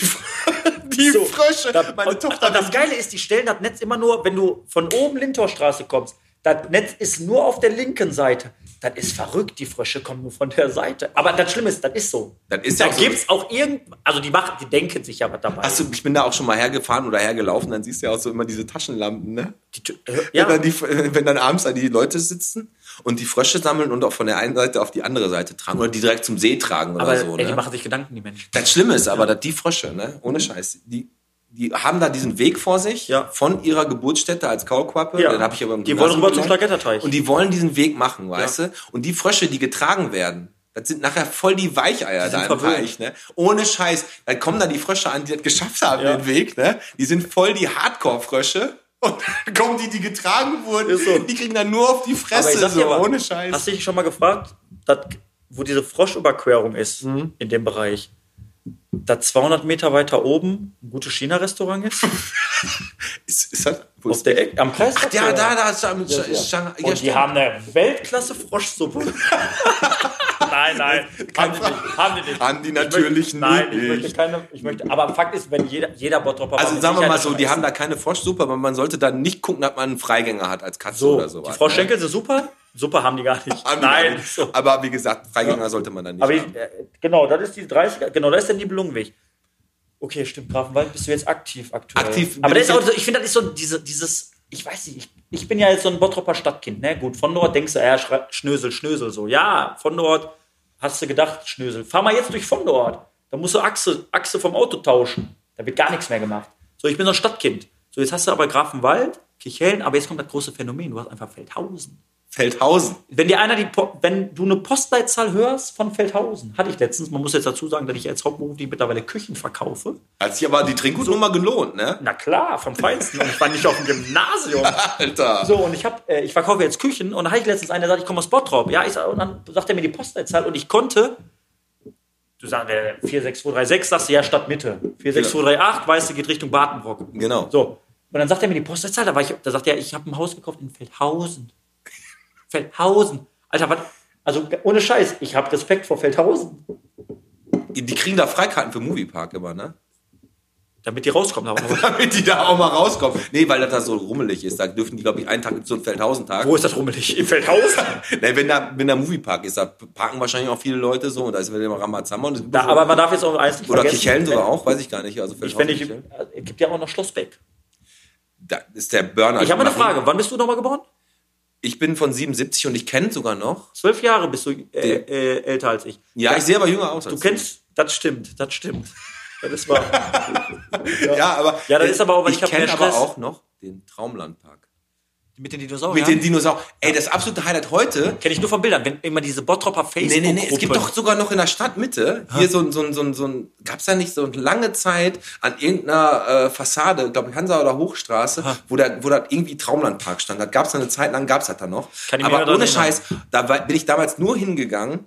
die So, Frösche. Da, Meine und, Tochter und das Geile ist, die stellen das Netz immer nur, wenn du von oben Lindtorstraße kommst, das Netz ist nur auf der linken Seite. Das ist verrückt, die Frösche kommen nur von der Seite. Aber das Schlimme ist, das ist so. Das ist da ja so. gibt's auch irgend, also die machen, die denken sich ja was dabei. Hast du, ich bin da auch schon mal hergefahren oder hergelaufen, dann siehst du ja auch so immer diese Taschenlampen, ne? Die äh, ja, Wenn, dann die, wenn dann abends die Leute sitzen und die Frösche sammeln und auch von der einen Seite auf die andere Seite tragen oder die direkt zum See tragen oder aber so. ey, ne? die machen sich Gedanken, die Menschen. Das Schlimme ist aber, dass die Frösche, ne, ohne Scheiß, die, die haben da diesen Weg vor sich Ja. von ihrer Geburtsstätte als Kaulquappe. Ja. Den habe ich aber im Die wollen rüber zum gelernt. Schlagetterteich. Und die wollen diesen Weg machen, weißt Ja. du? Und die Frösche, die getragen werden, das sind nachher voll die Weicheier da sind im. Teich, ne? Ohne Scheiß. Dann kommen da die Frösche an, die das geschafft haben, Ja. den Weg, ne? Die sind voll die Hardcore-Frösche. Und dann kommen die, die getragen wurden, so. die kriegen dann nur auf die Aber Fresse, so, mal, ohne Scheiß. Hast du dich schon mal gefragt, dass, wo diese Froschüberquerung ist, Mhm. in dem Bereich, da 200 Meter weiter oben ein gutes China-Restaurant ist? ist, ist das, wo auf ist der Ecke, am Preis. Ach, ja, da, da ist, Shanghai. Ja, Und die haben eine Weltklasse-Froschsuppe. nein, nein, haben die nicht. Haben die, nicht. Haben die Ich natürlich möchte, Nein, ich nicht. möchte keine, ich möchte, aber Fakt ist, wenn jeder, jeder Bottropper Also sagen wir mal so, die essen. haben da keine Froschsuppe, aber man sollte dann nicht gucken, dass man einen Freigänger hat als Katze so, oder sowas. die Froschschenkel sind super, super haben die gar nicht. Haben nein, nicht. Aber wie gesagt, Freigänger sollte man dann nicht Aber ich, haben. äh, genau, das ist die 30er, genau, das ist der Nibelungenweg. Okay, stimmt, Grafenwald bist du jetzt aktiv aktuell. Aktiv Aber das ist ich auch so, ich finde, das ist so diese, dieses, ich weiß nicht, ich, ich bin ja jetzt so ein Bottropper Stadtkind, ne? Gut, von dort denkst du, ja, Schnösel, Schnösel, so. Ja, von dort hast du gedacht, Schnösel. Fahr mal jetzt durch von dort. Da musst du Achse, Achse vom Auto tauschen. Da wird gar nichts mehr gemacht. So, ich bin so ein Stadtkind. So, jetzt hast du aber Grafenwald, Kirchhellen, aber jetzt kommt das große Phänomen. Du hast einfach Feldhausen. Feldhausen. Wenn dir einer die, wenn du eine Postleitzahl hörst von Feldhausen, hatte ich letztens, man muss jetzt dazu sagen, dass ich als hauptberuflich mittlerweile Küchen verkaufe. Hat sich aber die Trinkgutnummer gelohnt, ne? Na klar, vom Feinsten. Und ich war nicht auf dem Gymnasium. Alter. So, und ich hab, äh, ich verkaufe jetzt Küchen und da hatte ich letztens einen, der sagt, ich komme aus Bottrop. Ja, ich und dann sagt er mir die Postleitzahl und ich konnte, du sagst, äh, 46236, sagst du ja Stadtmitte. 46238, weißt du, geht Richtung Badenbrock. Genau. So. Und dann sagt er mir die Postleitzahl, da, war ich, da sagt er, ich habe ein Haus gekauft in Feldhausen. Feldhausen. Alter, was? Also ohne Scheiß, ich habe Respekt vor Feldhausen. Die kriegen da Freikarten für Moviepark immer, ne? Damit die rauskommen. Aber Damit die da auch mal rauskommen. Nee, weil das da so rummelig ist. Da dürfen die, glaube ich, einen Tag so einen Feldhausen-Tag. wo ist das rummelig? In Feldhausen? Nee, wenn da, wenn da Moviepark ist, da parken wahrscheinlich auch viele Leute so und da ist wieder immer Ramazamba. Und gibt Da, aber man darf jetzt auch eins nicht oder vergessen. Kichellen sogar auch, weiß ich gar nicht. Also Ich, wenn ich, Kichellen. es gibt ja auch noch Schlossbeck. Da ist der Burner. Ich habe eine Frage. Wann bist du nochmal geboren? Ich bin von 77 und ich kenne sogar noch. Zwölf Jahre bist du äh, äh, älter als ich. Ja, ich sehe aber jünger aus. Du als kennst, das stimmt, das stimmt. Das ist wahr. du. Ja, aber. Ja, das ist aber auch, weil ich hab kenne aber auch noch den Traumlandpark. Mit den Dinosauriern? Mit den Dinosauriern. Ey, das absolute Highlight heute. Kenne ich nur von Bildern, wenn immer diese Bottropper facebook Nee, nee, nee, es gibt doch sogar noch in der Stadtmitte hier so ein, so ein, so ein, so ein gab's da nicht so eine lange Zeit an irgendeiner äh, Fassade, glaube ich, Hansa oder Hochstraße, wo da, wo da irgendwie Traumlandpark stand. Das gab's da eine Zeit lang, gab's das da noch. Kann ich Aber ohne. Scheiß, da bin ich damals nur hingegangen,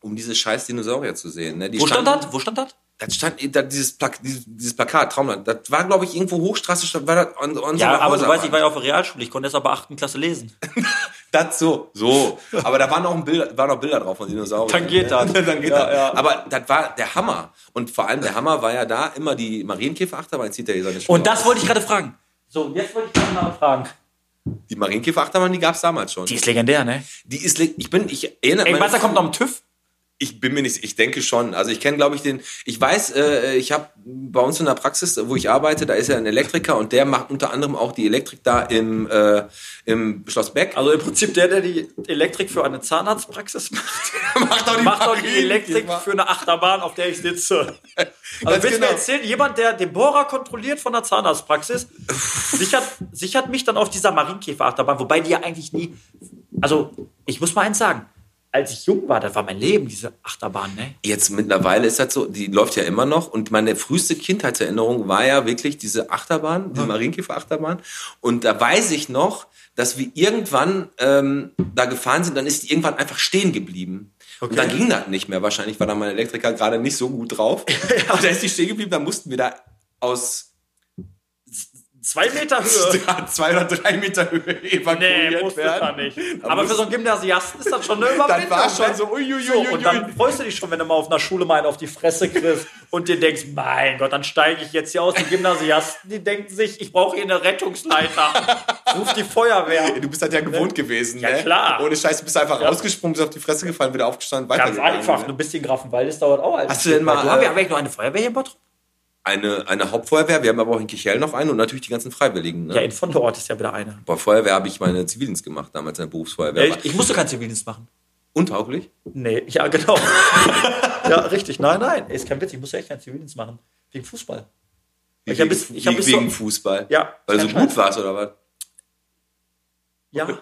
um diese scheiß Dinosaurier zu sehen. Ne? Die Wo stand das? Wo stand das? Das stand da, dieses, Plak dieses, Plakat, Traumland. Das war, glaube ich, irgendwo Hochstraße, stand- war das an so Ja, einer aber du weißt, ich war ja auf der Realschule, ich konnte erst aber 8. Klasse lesen. Das so, so. Aber da waren auch, Bild, waren auch Bilder drauf von Dinosauriern. Dann geht das. Dann geht Ja, das. ja. Aber das war der Hammer. Und vor allem der Hammer war ja da immer die Marienkäferachterbahn. Zieht er hier seine Schuhe Und das aus. wollte ich gerade fragen. So, jetzt wollte ich gerade mal fragen. Die Marienkäferachterbahn, die gab es damals schon. Die ist legendär, ne? Die ist, ich bin, ich erinnere Ey, meine- was, da kommt noch ein TÜV? Ich bin mir nicht, ich denke schon. Also ich kenne, glaube ich, den, ich weiß, äh, ich habe bei uns in der Praxis, wo ich arbeite, da ist ja ein Elektriker und der macht unter anderem auch die Elektrik da im, äh, im Schloss Beck. Also im Prinzip der, der die Elektrik für eine Zahnarztpraxis macht, macht auch macht auch die Elektrik für eine Achterbahn, auf der ich sitze. Also willst du genau. mir erzählen, jemand, der den Bohrer kontrolliert von der Zahnarztpraxis, sichert, sichert mich dann auf dieser Marienkäferachterbahn, wobei die ja eigentlich nie. Also, ich muss mal eins sagen. Als ich jung war, das war mein Leben, diese Achterbahn, ne? Jetzt mittlerweile ist das so, die läuft ja immer noch und meine früheste Kindheitserinnerung war ja wirklich diese Achterbahn, diese Marienkäfer-Achterbahn. Und da weiß ich noch, dass wir irgendwann ähm, da gefahren sind, dann ist die irgendwann einfach stehen geblieben. Und dann ging das nicht mehr. Wahrscheinlich war da mein Elektriker gerade nicht so gut drauf. Und da ist die stehen geblieben, dann mussten wir da aus Zwei Meter Höhe. zwei oder drei Meter Höhe Nee, evakuiert musste werden. da nicht. Aber für so einen Gymnasiasten ist das schon eine Überwindung. Das war schon ne? so, uiuiui. So, und dann freust du dich schon, wenn du mal auf einer Schule mal einen auf die Fresse kriegst und dir denkst, mein Gott, dann steige ich jetzt hier aus. Die Gymnasiasten, die denken sich, ich brauche hier eine Rettungsleiter. Ruf die Feuerwehr. Du bist halt ja gewohnt gewesen, Ja, ne? klar. Ohne Scheiß, du bist einfach rausgesprungen, bist auf die Fresse gefallen, wieder aufgestanden, Ganz weitergegangen. einfach, ne? ein bisschen Grafenwald, das dauert auch. Hast du denn mal, Du haben äh, wir eigentlich noch eine Feuerwehr hier in Bottrop? Eine, eine Hauptfeuerwehr, wir haben aber auch in Kichel noch eine und natürlich die ganzen Freiwilligen. Ne? Ja, in von Ort ist ja wieder eine. Bei Feuerwehr habe ich meine Zivildienst gemacht, damals in der Berufsfeuerwehr. Ja, ich, ich musste keinen Zivildienst machen. Untauglich? Nee, ja, genau. ja, richtig. Nein, nein, ist kein Witz. Ich musste echt keinen Zivildienst machen. Wegen Fußball. Ich hab bis- ich hab bis wegen so- Fußball. Ja, Weil du so gut warst, oder was? Ja.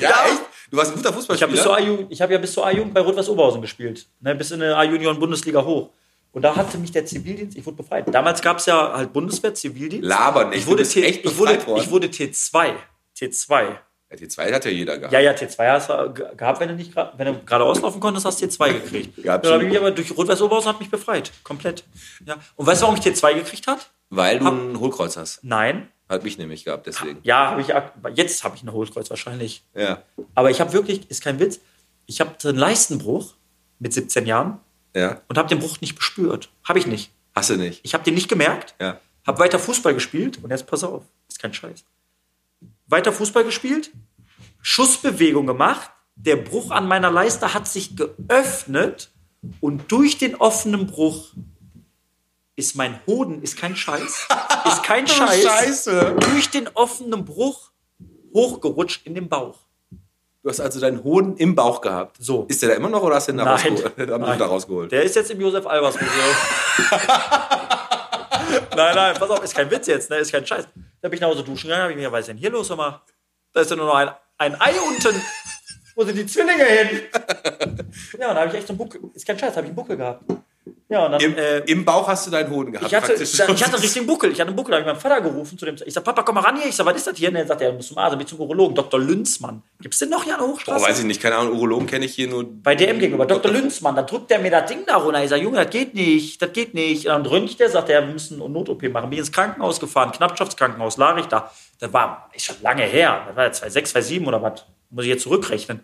Ja, echt? Du warst ein guter Fußballspieler? ich habe ja bis zur A-Jugend bei Rot-Weiß Oberhausen gespielt, ne, bis in eine A-Junioren-Bundesliga hoch. Und da hatte mich der Zivildienst, ich wurde befreit. Damals gab es ja halt Bundeswehr, Zivildienst. Laber nicht, Ich wurde, T, echt ich, wurde, ich wurde T2. T2. Ja, die zwei hat ja jeder gehabt. Ja, ja, T2 hast du ge- gehabt, wenn du nicht wenn du gerade auslaufen konntest, hast du T2 gekriegt. Ja, dann habe ich mich aber durch Rot-Weiß Oberhausen hat mich befreit. Komplett. Ja. Und weißt du, warum ich T2 gekriegt hat? Weil du Hab- ein Hohlkreuz hast. Nein. Hat mich nämlich gehabt, deswegen. Ja, habe ich jetzt habe ich ein Hohlkreuz wahrscheinlich. Ja. Aber ich habe wirklich, ist kein Witz, ich habe einen Leistenbruch mit 17 Jahren Ja. und habe den Bruch nicht gespürt. Habe ich nicht. Hast du nicht. Ich habe den nicht gemerkt. Ja. Habe weiter Fußball gespielt und jetzt pass auf, ist kein Scheiß. Weiter Fußball gespielt, Schussbewegung gemacht, der Bruch an meiner Leiste hat sich geöffnet und durch den offenen Bruch ist mein Hoden, ist kein Scheiß, ist kein Scheiß, Scheiße. durch den offenen Bruch hochgerutscht in den Bauch. Du hast also deinen Hoden im Bauch gehabt. So. Ist der da immer noch oder hast du den da Nein. rausgeholt? Haben sie ihn da rausgeholt? Der ist jetzt im Josef Albers Museum. nein, nein, pass auf, ist kein Witz jetzt, ne? ist kein Scheiß. Da bin ich nach Hause duschen gegangen, hab ich mir, was ist denn hier los, mal? Da ist ja nur noch ein, ein Ei unten. Wo sind die Zwillinge hin? ja, und da habe ich echt so einen Buckel, ist kein Scheiß, habe ich einen Buckel gehabt. Ja, dann, Im, äh, Im Bauch hast du deinen Hoden gehabt. ich hatte, praktisch. ich hatte einen richtigen Buckel. Ich hatte einen Buckel. Da habe ich meinen Vater gerufen zu dem. Ich sag, Papa, komm mal ran hier. Ich sag, was ist das hier? Und er sagt, er muss zum Arzt, bin zum Urologen. Dr. Lünzmann. Gibt's den noch hier an der Hochstraße? Boah, weiß ich nicht, keine Ahnung, Urologen kenne ich hier nur. Bei DM gegenüber, Dr. Lünzmann, da drückt der mir das Ding da runter. Ich sage, Junge, das geht nicht, das geht nicht. Und dann röntgt der, sagt er, wir müssen eine Not-OP machen. Bin ins Krankenhaus gefahren, Knappschaftskrankenhaus, lag ich da. Das war, ist schon lange her. Das war ja 2006, 2007 oder was. Muss ich jetzt zurückrechnen.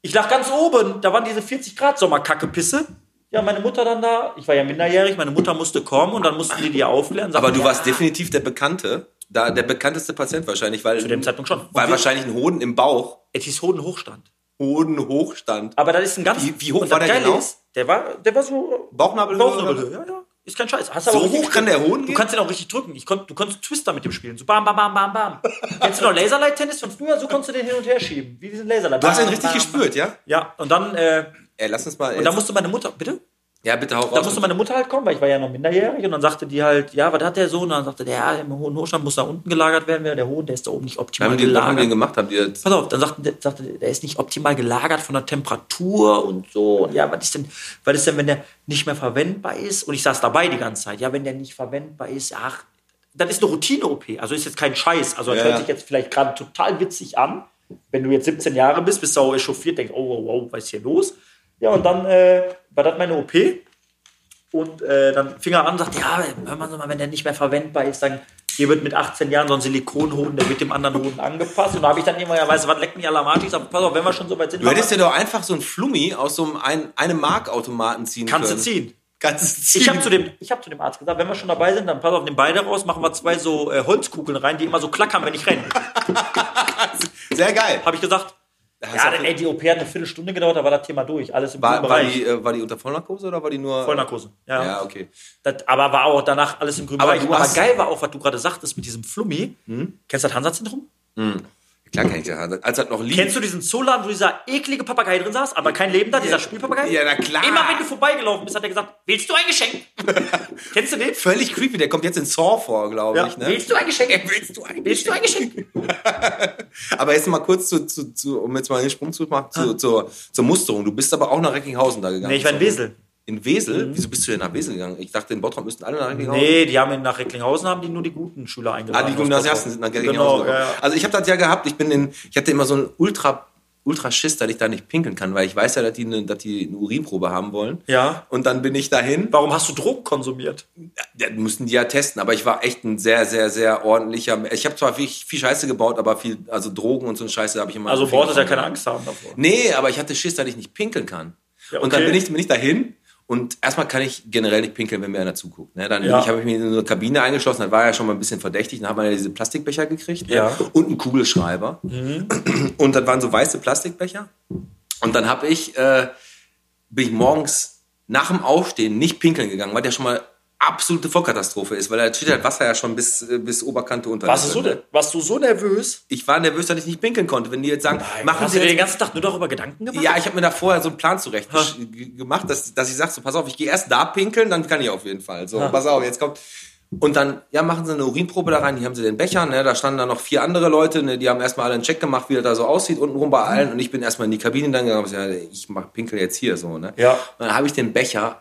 Ich lag ganz oben, da waren diese 40 Grad Sommerkacke-Pisse. Ja, meine Mutter dann da, ich war ja minderjährig, meine Mutter musste kommen und dann mussten die die aufklären. Aber du ja, warst definitiv der Bekannte, da, der bekannteste Patient wahrscheinlich, weil. Zu dem Zeitpunkt schon. Und Weil wir- wahrscheinlich ein Hoden im Bauch, Es hieß Hodenhochstand. Hoden hochstand. Aber das ist ein ganz. Wie- wie hoch war der Geile genau? Ist, der war, der war so Bauchnabelhöhe? Bauchnabelhöhe, ja, ja. Ist kein Scheiß. Hast So hoch kann der. Hoden Du gehen? kannst den auch richtig drücken. Ich konnt, du konntest Twister mit dem spielen. So bam, bam, bam, bam, bam. Kennst du noch Laserlight-Tennis von früher? So konntest du den hin und her schieben. Wie diesen Laserlight. Du hast ihn richtig bam, gespürt, ja? bam. Ja, und dann, äh, Ey, lass uns mal. und dann musste meine Mutter, bitte? ja, bitte hau Da raus. musste meine Mutter halt kommen, weil ich war ja noch minderjährig. Und dann sagte die halt, ja, was hat der Sohn? Und dann sagte der, ja, im hohen Hochstand muss da unten gelagert werden. weil Der Hohn, der ist da oben nicht optimal haben die, was haben die gelagert. gemacht? Haben die jetzt, Pass auf, dann sagte, der- sagte der, ist nicht optimal gelagert von der Temperatur und so. Und ja, was ist denn, was ist denn, wenn der nicht mehr verwendbar ist? Und ich saß dabei die ganze Zeit. Ja, wenn der nicht verwendbar ist, ach, das ist eine Routine-OP. Also ist jetzt kein Scheiß. Also das Ja, hört sich jetzt vielleicht gerade total witzig an. Wenn du jetzt 17 Jahre bist, bist du auch echauffiert, denkst, oh, oh, oh, was ist hier los? Ja, und dann äh, war das meine OP. Und äh, dann fing er an und sagte, ja, hör mal so mal, wenn der nicht mehr verwendbar ist, dann Hier wird mit 18 Jahren so ein Silikonhoden, der wird dem anderen Hoden angepasst. Und da habe ich dann immer, ja, weißt du, was leckt mich Arsch? Ich sag, pass auf, wenn wir schon so weit sind. Du hättest dir doch einfach so ein Flummi aus so einem ein, einem Markautomaten ziehen Kannst du können. ziehen. Kannst du ziehen. Ich habe zu, dem- ich hab zu dem Arzt gesagt, wenn wir schon dabei sind, dann pass auf, nehmen beide raus, machen wir zwei so äh, Holzkugeln rein, die immer so klackern, wenn ich renne. Sehr geil. Habe ich gesagt. Ja, dann, ey, die OP hat eine Viertelstunde gedauert, da war das Thema durch. Alles im grünen War, war, Bereich. die, äh, war die unter Vollnarkose oder war die nur. Vollnarkose. Ja. Ja, okay. Das, aber war auch danach alles im grünen Aber Bereich. Aber geil war auch, was du gerade sagtest mit diesem Flummi. Hm? Kennst du das Hansa-Zentrum? Klar kann ich ja. Als das noch lief. Kennst du diesen Zooladen, wo dieser eklige Papagei drin saß, aber kein Lebender, dieser Spielpapagei? Ja, na klar. Immer wenn du vorbeigelaufen bist, hat er gesagt, willst du ein Geschenk? Kennst du den? Völlig creepy. Der kommt jetzt in Saw vor, glaube ich. Ne? Willst du ein Geschenk? Willst du ein Willst du ein Geschenk? Aber jetzt mal kurz zu, zu, zu um jetzt mal den Sprung zu machen, zu, zur, zur Musterung. Du bist aber auch nach Recklinghausen da gegangen. Ah. Nee, ich war in Wesel. In Wesel? Wieso bist du denn nach Wesel gegangen? Ich dachte, in Bottrop müssten alle nach Recklinghausen. Nee, die haben ihn nach Recklinghausen haben die nur die guten Schüler Ah, eingeladen. die aus Gymnasiasten sind nach Recklinghausen. Genau, ja. Also ich habe das ja gehabt. Ich bin in, ich hatte immer so einen ultra, ultra Schiss, dass ich da nicht pinkeln kann, weil ich weiß ja, dass die eine, dass die eine Urinprobe haben wollen. Ja. Und dann bin ich dahin. Warum hast du Drogen konsumiert? Ja, mussten die ja testen, aber ich war echt ein sehr, sehr, sehr ordentlicher. Ich habe zwar viel, viel Scheiße gebaut, aber viel, also Drogen und so eine Scheiße habe ich immer. Also du ja keine. Angst haben davor. Nee, aber ich hatte Schiss, dass ich nicht pinkeln kann. Ja, Und dann okay. bin ich, bin ich dahin und erstmal kann ich generell nicht pinkeln, wenn mir einer zuguckt. Ne? Dann Ja. ich, habe ich mich in so eine Kabine eingeschlossen, das war ja schon mal ein bisschen verdächtig. Dann hat man ja diese Plastikbecher gekriegt ne? Ja. und einen Kugelschreiber. Und das waren so weiße Plastikbecher. Und dann habe ich, äh, bin ich morgens nach dem Aufstehen nicht pinkeln gegangen, weil der schon mal absolute Vollkatastrophe ist, weil da steht das Wasser ja schon bis, äh, bis Oberkante unter. Warst du, so, ne- warst du so nervös? Ich war nervös, dass ich nicht pinkeln konnte. Wenn die jetzt sagen, machen Hast Sie du dir den ganzen Tag nur darüber Gedanken gemacht? ja, ich habe mir da vorher so einen Plan zurecht ge- gemacht, dass, dass ich sage, so, pass auf, ich gehe erst da pinkeln, dann kann ich auf jeden Fall. So, pass auf, jetzt kommt. Und dann, ja, machen sie eine Urinprobe da rein, hier haben sie den Becher, ne, da standen dann noch vier andere Leute, ne, die haben erstmal alle einen Check gemacht, wie das da so aussieht, untenrum bei allen. Und ich bin erstmal in die Kabine dann gegangen gesagt, ich mach pinkel jetzt hier so, ne. Ja. Und dann habe ich den Becher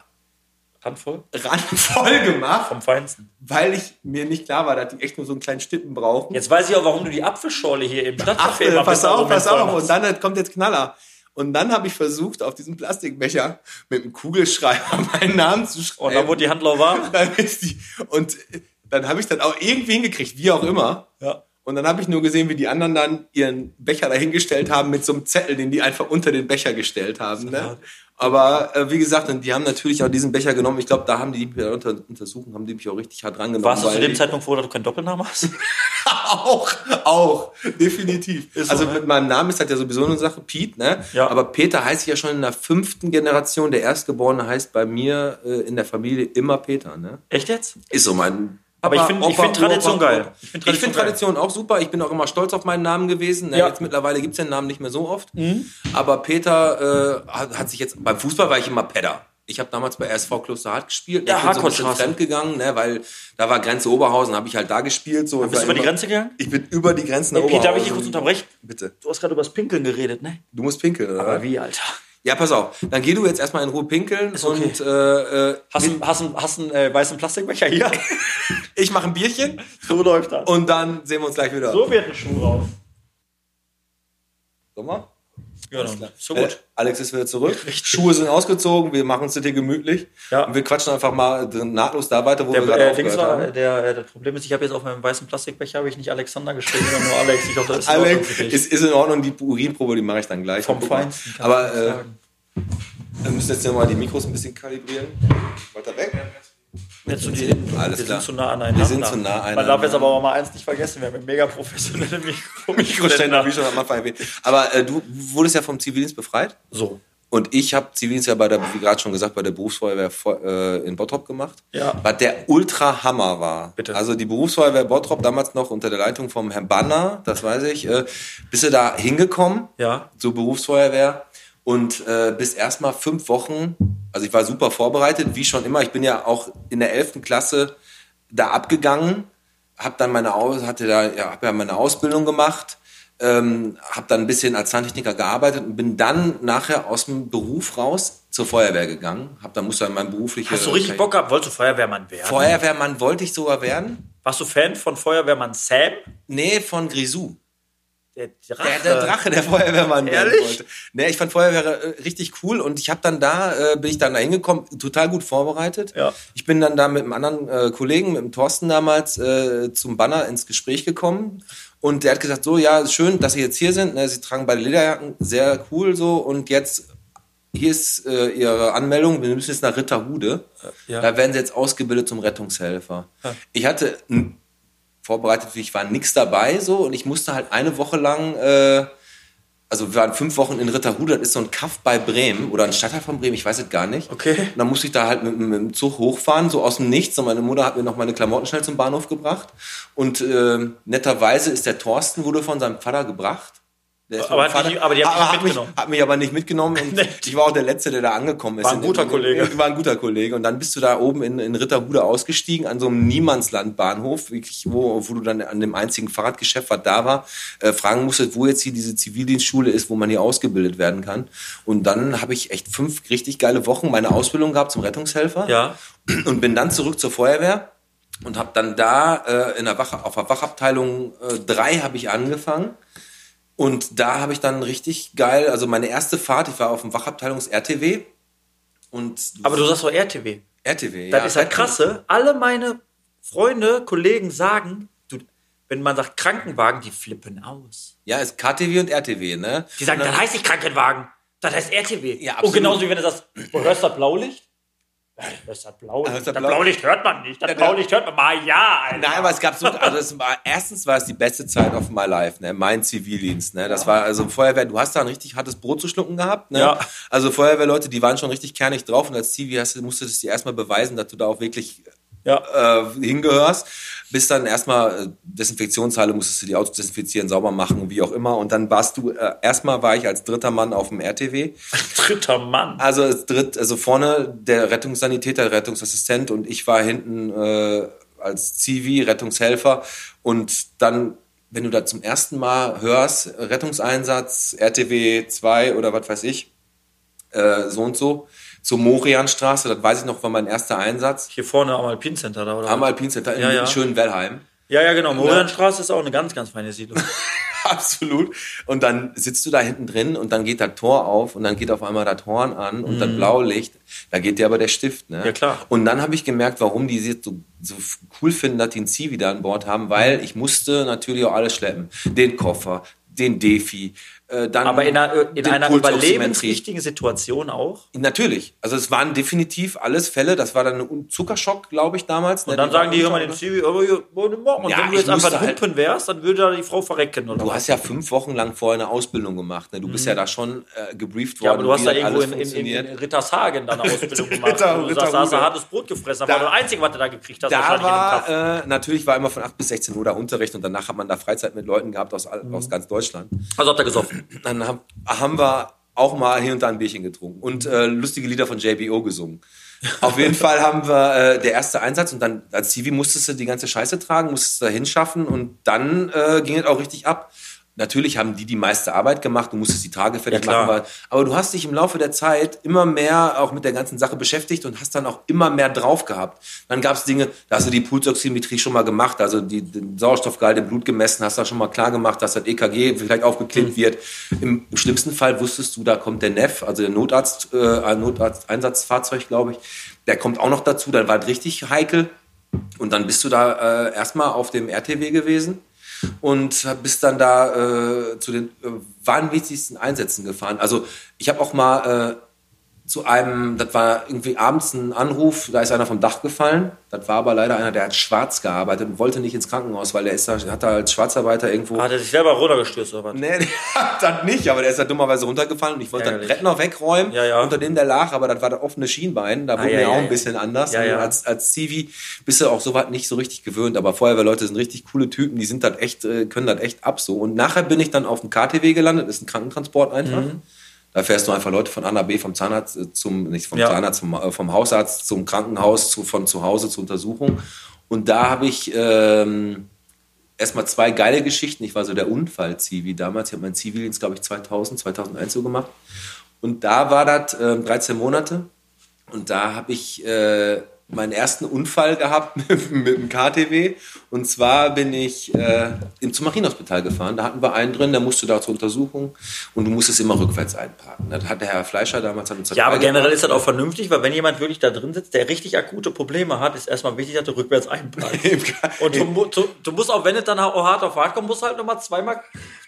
Handvoll? randvoll gemacht, Vom Feinsten. weil ich mir nicht klar war, dass die echt nur so einen kleinen Stippen brauchen. Jetzt weiß ich auch, warum du die Apfelschorle hier im Stadtcafé immer pass auf, pass auf. Und dann äh, kommt jetzt Knaller. Und dann habe ich versucht, auf diesem Plastikbecher mit einem Kugelschreiber meinen Namen zu schreiben. Und dann wurde die Handlau warm. dann ist die, und äh, dann habe ich dann auch irgendwie hingekriegt, wie auch immer. Ja. Und dann habe ich nur gesehen, wie die anderen dann ihren Becher dahingestellt haben mit so einem Zettel, den die einfach unter den Becher gestellt haben. Ne? Aber äh, wie gesagt, die haben natürlich auch diesen Becher genommen. Ich glaube, da haben die mich unter, untersuchen, haben die mich auch richtig hart rangenommen. Warst du zu dem die- Zeitpunkt froh, dass du keinen Doppelnamen hast? auch, auch, definitiv. So, also ne? mit meinem Namen ist das ja sowieso eine Sache, Pete, ne? Ja. Aber Peter heißt ja schon in der fünften Generation. Der Erstgeborene heißt bei mir äh, in der Familie immer Peter, ne? Echt jetzt? Ist so mein. Aber ich find- ich find Tradition geil. Ich finde find find Tradition Tradition, auch super. Ich bin auch immer stolz auf meinen Namen gewesen. Ne? Ja. Mhm. Jetzt mittlerweile gibt es den Namen nicht mehr so oft. Aber Peter äh, hat, hat sich jetzt. Beim Fußball war ich immer Pedder. Ich habe damals bei RSV Klosterhardt gespielt. Ja, ich bin so ein bisschen fremd gegangen, ne? weil da war Grenze Oberhausen, habe ich halt da gespielt. So, Bist du über die immer- Grenze gegangen? Ich bin über die Grenzen nach Hey, Peter, darf ich Oberhausen. dich kurz unterbrechen? Bitte. Du hast gerade über das Pinkeln geredet, ne? Du musst pinkeln, oder? Aber wie, Alter? Ja, pass auf. Dann geh du jetzt erstmal in Ruhe pinkeln okay. und äh, äh, Hast du hast, du- hast einen äh, weißen Plastikbecher hier? ich mache ein Bierchen so läuft das. und dann sehen wir uns gleich wieder. So wird ein Schuh raus. Sommer? Ja, dann. So Äh, gut. Alex ist wieder zurück. Schuhe sind ausgezogen, wir machen es dir gemütlich. Ja. Und wir quatschen einfach mal nahtlos da weiter, wo wir Der, gerade äh, aufgehört war, haben. der, äh, das Problem ist, ich habe jetzt auf meinem weißen Plastikbecher habe ich nicht Alexander geschrieben, sondern nur Alex. Ich hoffe, das ist in Ordnung Alex, ist, ist in Ordnung, die Urinprobe, die mache ich dann gleich. Vom. Feinsten. Aber äh, wir müssen jetzt mal die Mikros ein bisschen kalibrieren. Weiter weg. Jetzt zu dir hin. Alles wir klar. sind zu nah aneinander. Wir sind zu nah Man aneinander. darf jetzt aber auch mal eins nicht vergessen, wir haben einen mega professionellen Mikro Mikroständer, wie schon am Anfang erwähnt. Aber äh, du wurdest ja vom Zivildienst befreit. So. Und ich habe Zivildienst ja bei der, wie gerade schon gesagt, bei der Berufsfeuerwehr äh, in Bottrop gemacht. Ja. Was der Ultra-Hammer war. Bitte. Also die Berufsfeuerwehr Bottrop, damals noch unter der Leitung vom Herrn Banner, das weiß ich, äh, bist du da hingekommen Ja. zur Berufsfeuerwehr und äh, bis erstmal fünf Wochen, also ich war super vorbereitet, wie schon immer. Ich bin ja auch in der 11. Klasse da abgegangen, hab dann meine hatte da, ja, hab ja meine Ausbildung gemacht, ähm, habe dann ein bisschen als Zahntechniker gearbeitet und bin dann nachher aus dem Beruf raus zur Feuerwehr gegangen. Hab dann musste dann mein berufliche Hast du richtig Bock gehabt? Wolltest du Feuerwehrmann werden? Feuerwehrmann wollte ich sogar werden. Warst du Fan von Feuerwehrmann Sam? Nee, von Grisou. Der Drache. Der, der Drache, der Feuerwehrmann werden Ehrlich? wollte. Nee, ich fand Feuerwehr äh, richtig cool und ich habe dann da, äh, bin ich dann da hingekommen, total gut vorbereitet. Ja. Ich bin dann da mit einem anderen äh, Kollegen, mit dem Thorsten damals, äh, zum Banner ins Gespräch gekommen. Und der hat gesagt, so, ja, schön, dass Sie jetzt hier sind. Ne? Sie tragen beide Lederjacken, sehr cool so. Und jetzt, hier ist äh, Ihre Anmeldung, wir müssen jetzt nach Ritterhude. Ja. Da werden Sie jetzt ausgebildet zum Rettungshelfer. Ich hatte n- vorbereitet, ich war, nichts dabei so. Und ich musste halt eine Woche lang... Äh, also wir waren fünf Wochen in Ritterhude, das ist so ein Kaff bei Bremen oder ein Stadtteil von Bremen, ich weiß es gar nicht. Okay. Und dann musste ich da halt mit, mit dem Zug hochfahren, so aus dem Nichts. Und meine Mutter hat mir noch meine Klamotten schnell zum Bahnhof gebracht. Und äh, netterweise ist der Thorsten, wurde von seinem Vater gebracht. Aber hat dich- aber die hat dich hat, nicht mich, hat mich aber nicht mitgenommen. Und ich war auch der Letzte, der da angekommen ist. War ein guter In- Kollege. War ein guter Kollege. Und dann bist du da oben in, in Ritterhude ausgestiegen, an so einem Niemandslandbahnhof, wo, wo du dann an dem einzigen Fahrradgeschäft, was da war, äh, fragen musstest, wo jetzt hier diese Zivildienstschule ist, wo man hier ausgebildet werden kann. Und dann habe ich echt fünf richtig geile Wochen meine Ausbildung gehabt zum Rettungshelfer Ja. und bin dann zurück zur Feuerwehr und habe dann da äh, in der Wach, auf der Wachabteilung äh, drei habe ich angefangen. Und da habe ich dann richtig geil, also meine erste Fahrt, ich war auf dem Wachabteilungs-RTW. Und Aber du sagst doch RTW. RTW, Das ist ja krasse. Alle meine Freunde, Kollegen sagen, du, wenn man sagt Krankenwagen, die flippen aus. Ja, ist KTW und RTW, ne? Die sagen, Und dann- das heißt nicht Krankenwagen, das heißt RTW. Ja, Und absolut. genauso wie wenn du sagst, wo hörst du das Blaulicht? Ja, das das Blaulicht. hörst Das, das Blau- Blaulicht hört man nicht. Das Ja, Blaulicht hört man mal. Ja, Alter. Nein, aber es gab so, also war, erstens war es die beste Zeit of my life, ne? Mein Zivildienst, ne? Das war also Feuerwehr, du hast da ein richtig hartes Brot zu schlucken gehabt, ne? Ja. Also Feuerwehrleute, die waren schon richtig kernig drauf und als Zivi hast du, musstest du dir erstmal beweisen, dass du da auch wirklich ja. äh, hingehörst. Bis dann erstmal äh, Desinfektionshalle musstest du die Autos desinfizieren, sauber machen, wie auch immer. Und dann warst du, äh, erstmal war ich als dritter Mann auf dem RTW. Dritter Mann. Also als dritt, also vorne der Rettungssanitäter, der Rettungsassistent und ich war hinten äh, als Zivi, Rettungshelfer. Und dann, wenn du da zum ersten Mal hörst, Rettungseinsatz, RTW 2 oder was weiß ich, äh, so und so, zur Morianstraße, das weiß ich noch, war mein erster Einsatz. Hier vorne am Alpincenter da, oder? Am Alpincenter in Ja, ja. schönen Wellheim. ja, ja, genau. Morianstraße ist auch eine ganz, ganz feine Siedlung. Absolut. Und dann sitzt du da hinten drin und dann geht das Tor auf und dann geht auf einmal das Horn an und das Blaulicht. Da geht dir aber der Stift, ne? Mhm. Ja, klar. Und dann habe ich gemerkt, warum die sich so, so cool finden, dass die einen Zivi da an Bord haben, weil ich musste natürlich auch alles schleppen. Den Koffer, den Defi, äh, dann Aber in einer, in den einer Pulsoximetrie. überlebenswichtigen Situation auch. Natürlich. Also es waren definitiv alles Fälle. Das war dann ein Zuckerschock, glaube ich, damals. Und dann sagen die immer dem Zivi, aber hier, und Ja, wenn du jetzt einfach halt- Humpen wärst, dann würde da die Frau verrecken. Oder Du was? hast ja fünf Wochen lang vorher eine Ausbildung gemacht. Ne? Du bist ja da schon äh, gebrieft worden. Mhm. ja, aber du hast da irgendwo in, in, in, Rittershagen dann eine Ausbildung gemacht. Ritter- du sagst, da hast du hartes Brot gefressen. Das Da- war das Einzige, was du da gekriegt hast. da war, äh, natürlich war immer von 8 bis 16 Uhr der Unterricht und danach hat man da Freizeit mit Leuten gehabt aus, Mhm. aus ganz Deutschland. Also habt ihr gesoffen. Dann haben, wir auch mal hier und da ein Bierchen getrunken und äh, lustige Lieder von JBO gesungen. Auf jeden Fall haben wir äh, der erste Einsatz und dann als Zivi musstest du die ganze Scheiße tragen, musstest du da hinschaffen und dann äh, ging es auch richtig ab. Natürlich haben die die meiste Arbeit gemacht, du musstest die Tage fertig Ja, machen, aber du hast dich im Laufe der Zeit immer mehr auch mit der ganzen Sache beschäftigt und hast dann auch immer mehr drauf gehabt. Dann gab es Dinge, da hast du die Pulsoximetrie schon mal gemacht, also die, den Sauerstoffgehalt im Blut gemessen, hast da schon mal klar gemacht, dass das EKG vielleicht aufgeklebt Mhm. wird. Im schlimmsten Fall wusstest du, da kommt der NEF, also der Notarzt, äh, ein Notarzt-Einsatzfahrzeug, glaube ich, der kommt auch noch dazu, dann war es richtig heikel. Und dann bist du da äh, erstmal auf dem RTW gewesen und bist dann da äh, zu den äh, wahnwitzigsten Einsätzen gefahren. Also ich habe auch mal äh, zu einem, das war irgendwie abends ein Anruf, da ist einer vom Dach gefallen. Das war aber leider einer, der hat schwarz gearbeitet und wollte nicht ins Krankenhaus, weil der ist da, hat da als Schwarzarbeiter irgendwo. Hat er sich selber runtergestürzt oder was? Nee, der hat das nicht, aber der ist da dummerweise runtergefallen und ich wollte dann Ärgerlich. Rettner wegräumen, Ja, ja. unter dem der lag, aber das war das offene Schienbein, da wurde Ah, ja, mir ja, auch ein ja. bisschen anders. Ja, ja. Als, als Zivi bist du auch so was nicht so richtig gewöhnt, aber Feuerwehrleute sind richtig coole Typen, die sind das echt, äh, können das echt ab so. Und nachher bin ich dann auf dem KTW gelandet, ist ein Krankentransport einfach. Mhm. Da fährst du einfach Leute von A nach B vom Zahnarzt äh, zum, nicht vom Ja. Zahnarzt, vom, äh, vom Hausarzt zum Krankenhaus, zu, von zu Hause zur Untersuchung. Und da habe ich ähm, erstmal zwei geile Geschichten. Ich war so der Unfall-Zivi damals. Ich habe meinen Zivildienst, glaube ich, 2000, 2001 so gemacht. Und da war das ähm, 13 Monate. Und da habe ich äh, meinen ersten Unfall gehabt mit, mit dem KTW. Und zwar bin ich äh, zum Marienhospital gefahren. Da hatten wir einen drin, der musste da zur Untersuchung und du musstest immer rückwärts einparken. Das hat der Herr Fleischer damals hat uns Ja, aber generell ist das auch vernünftig, weil wenn jemand wirklich da drin sitzt, der richtig akute Probleme hat, ist erstmal wichtig, dass du rückwärts einparkst. und du, du, du musst auch, wenn es dann auch hart auf hart kommt, musst du halt nochmal zweimal,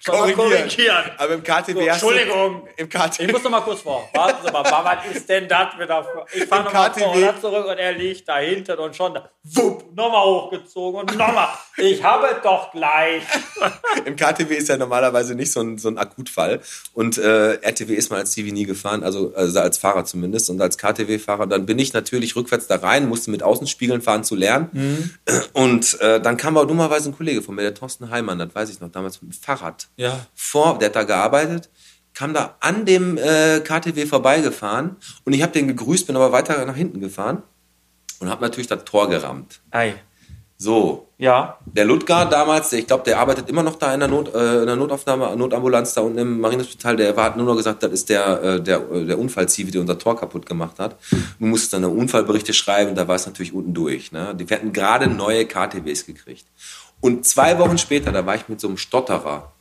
zweimal korrigieren. Aber im KTW So, Entschuldigung. Im KTW. Ich muss noch mal kurz vor. Warten Sie mal, was ist denn das wieder? Ich fahre nochmal KTW. vor oder zurück und er liegt da hinten und schon da, wupp, nochmal hochgezogen und nochmal. Ich habe doch gleich. Im KTW ist ja normalerweise nicht so ein, so ein Akutfall. Und äh, RTW ist mal als CV nie gefahren, also, also als Fahrer zumindest. Und als KTW-Fahrer, dann bin ich natürlich rückwärts da rein, musste mit Außenspiegeln fahren zu lernen. Und äh, dann kam aber dummerweise ein Kollege von mir, der Thorsten Heimann, das weiß ich noch, damals mit dem Fahrrad. Ja. Vor, der hat da gearbeitet, kam da an dem äh, KTW vorbeigefahren und ich habe den gegrüßt, bin aber weiter nach hinten gefahren und habe natürlich das Tor gerammt. Ei. So, Ja. der Ludger damals, der, ich glaube, der arbeitet immer noch da in der, Not, äh, in der Notaufnahme, Notambulanz da unten im Marienhospital. Der war, hat nur noch gesagt, das ist der, äh, der, äh, der Unfallzivi, der unser Tor kaputt gemacht hat. Du musstest dann Unfallberichte schreiben, da war es natürlich unten durch. Ne? Die- Wir hatten gerade neue KTWs gekriegt. Und zwei Wochen später, da war ich mit so einem Stotterer.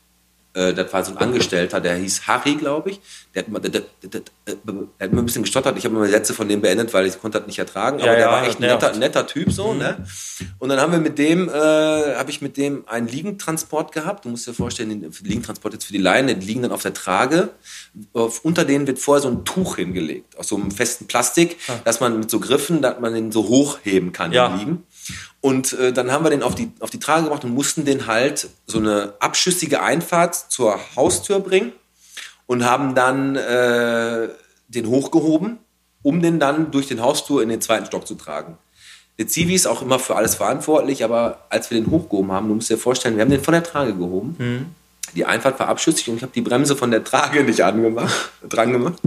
Äh, das war so ein Angestellter, der hieß Harry, glaube ich. Der hat, immer, der, der, der, der, der hat immer ein bisschen gestottert. Ich habe immer Sätze von dem beendet, weil ich konnte das nicht ertragen. Aber Ja, der ja, war echt ein netter, netter Typ so, ne? Und dann haben wir mit dem, äh, habe ich mit dem einen Liegentransport gehabt. Du musst dir vorstellen, den Liegentransport jetzt für die Leine, die liegen dann auf der Trage. Auf, unter denen wird vorher so ein Tuch hingelegt, aus so einem festen Plastik, dass man mit so Griffen, dass man den so hochheben kann, Ja. den Liegen. Und äh, dann haben wir den auf die, auf die Trage gemacht und mussten den halt so eine abschüssige Einfahrt zur Haustür bringen und haben dann äh, den hochgehoben, um den dann durch den Hausflur in den zweiten Stock zu tragen. Der Zivi ist auch immer für alles verantwortlich, aber als wir den hochgehoben haben, du musst dir vorstellen, wir haben den von der Trage gehoben. Die Einfahrt war abschüssig und ich habe die Bremse von der Trage nicht angemacht, dran gemacht.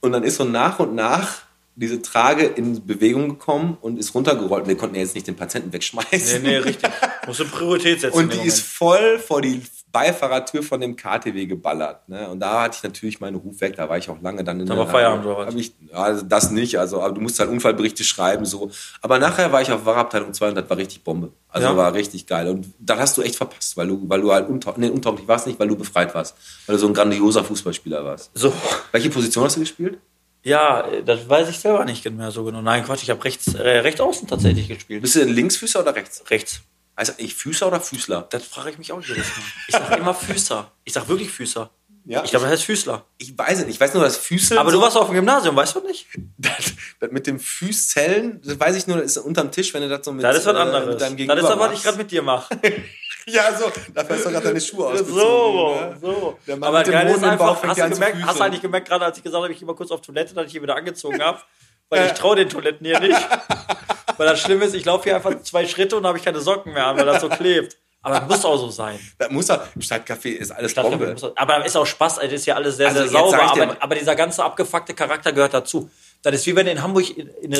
Und dann ist so nach und nach diese Trage in Bewegung gekommen und ist runtergerollt. Wir konnten ja jetzt nicht den Patienten Nee, wegschmeißen. nee, richtig. Musst du Priorität setzen. Und die ist voll vor die Beifahrertür von dem KTW geballert. Ne? Und da hatte ich natürlich meinen Ruf weg. Da war ich auch lange dann in Da der war Feierabend, oder was? Ich, also das nicht. Also, aber du musst halt Unfallberichte schreiben. so. Aber nachher war ich auf Wahrabteilung 2 und das war richtig Bombe. Also Ja. war richtig geil. Und dann hast du echt verpasst, weil du, weil du halt unta nee, untauglich warst nicht, weil du befreit warst. Weil du so ein grandioser Fußballspieler warst. So. Welche Position hast du gespielt? Ja, das weiß ich selber nicht mehr so genau. Nein, Quatsch, ich habe rechts, äh, rechts außen tatsächlich gespielt. Bist du denn Linksfüßer oder rechts? rechts. Also ich Füßer oder Füßler? Das frage ich mich auch jedes Mal. Ich sage immer Füßer. Ich sage wirklich Füßer. Ja, Ich glaube, das heißt Füßler. Ich weiß es nicht. Ich weiß nur, dass Füße. Aber du warst auf dem Gymnasium, weißt du nicht? Das, das mit dem Füßzellen, das weiß ich nur, das ist unterm Tisch, wenn du das so mit, Das ist was äh, anderes. mit deinem das ist aber, was ich gerade mit dir mache. Ja, so, dafür hast du gerade deine Schuhe ausgezogen. So, ne? so. Der Mann Aber mit geil ist einfach, hast du, gemerkt, hast du eigentlich gemerkt, gerade als ich gesagt habe, ich gehe mal kurz auf Toilette, dass ich hier wieder angezogen habe? Weil ich traue den Toiletten hier nicht. weil das Schlimme ist, ich laufe hier einfach zwei Schritte und habe ich keine Socken mehr an, weil das so klebt. Aber das muss auch so sein. Das muss er, Im Stadtcafé ist alles Stadtcafé Bombe. muss auch- Aber da ist auch Spaß, es ist ja alles sehr, Also sehr sauber. Aber, aber dieser ganze abgefuckte Charakter gehört dazu. Das ist wie wenn du in Hamburg in, in,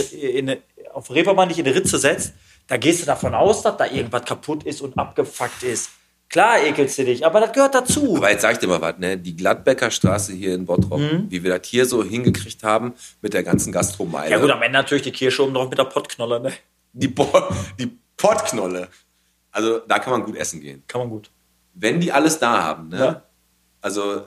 in, auf Reeperbahn dich in eine Ritze setzt, da gehst du davon aus, dass da irgendwas kaputt ist und abgefuckt ist. Klar ekelst du dich, aber das gehört dazu. Aber jetzt sag ich dir mal was, ne? Die Gladbecker Straße hier in Bottrop, wie wir das hier so hingekriegt haben mit der ganzen Gastromeile. Mhm. ja gut, am Ende natürlich die Kirsche oben drauf mit der Pottknolle, ne? die, Bo die Pottknolle. Also da kann man gut essen gehen. Kann man gut. Wenn die alles da haben, ne? Ja. Also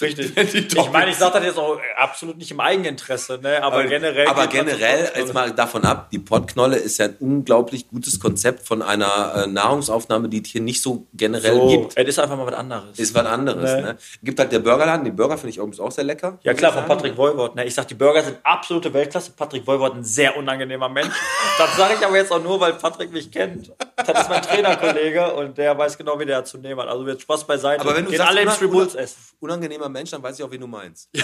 Richtig. Ich meine, ich sage das jetzt auch absolut nicht im Eigeninteresse, ne? aber, generell. Aber man zur generell, jetzt mal davon ab, die Pottknolle ist ja ein unglaublich gutes Konzept von einer äh, Nahrungsaufnahme, die es hier nicht so generell so, gibt. es ist einfach mal was anderes. Ist was anderes. Nee. Ne? Gibt halt der Burgerladen, die Burger finde ich übrigens auch sehr lecker. Ja klar, von. Patrick Voivod. Ne? Ich sag, die Burger sind absolute Weltklasse. Patrick Voivod ein sehr unangenehmer Mensch. Das sage ich aber jetzt auch nur, weil Patrick mich kennt. Das ist mein Trainerkollege und der weiß genau, wie der zu nehmen hat. Also jetzt Spaß beiseite. Aber wenn du Gehen sagst, alle im Bulls essen. Unangenehmer Mensch, dann weiß ich auch, wen du meinst.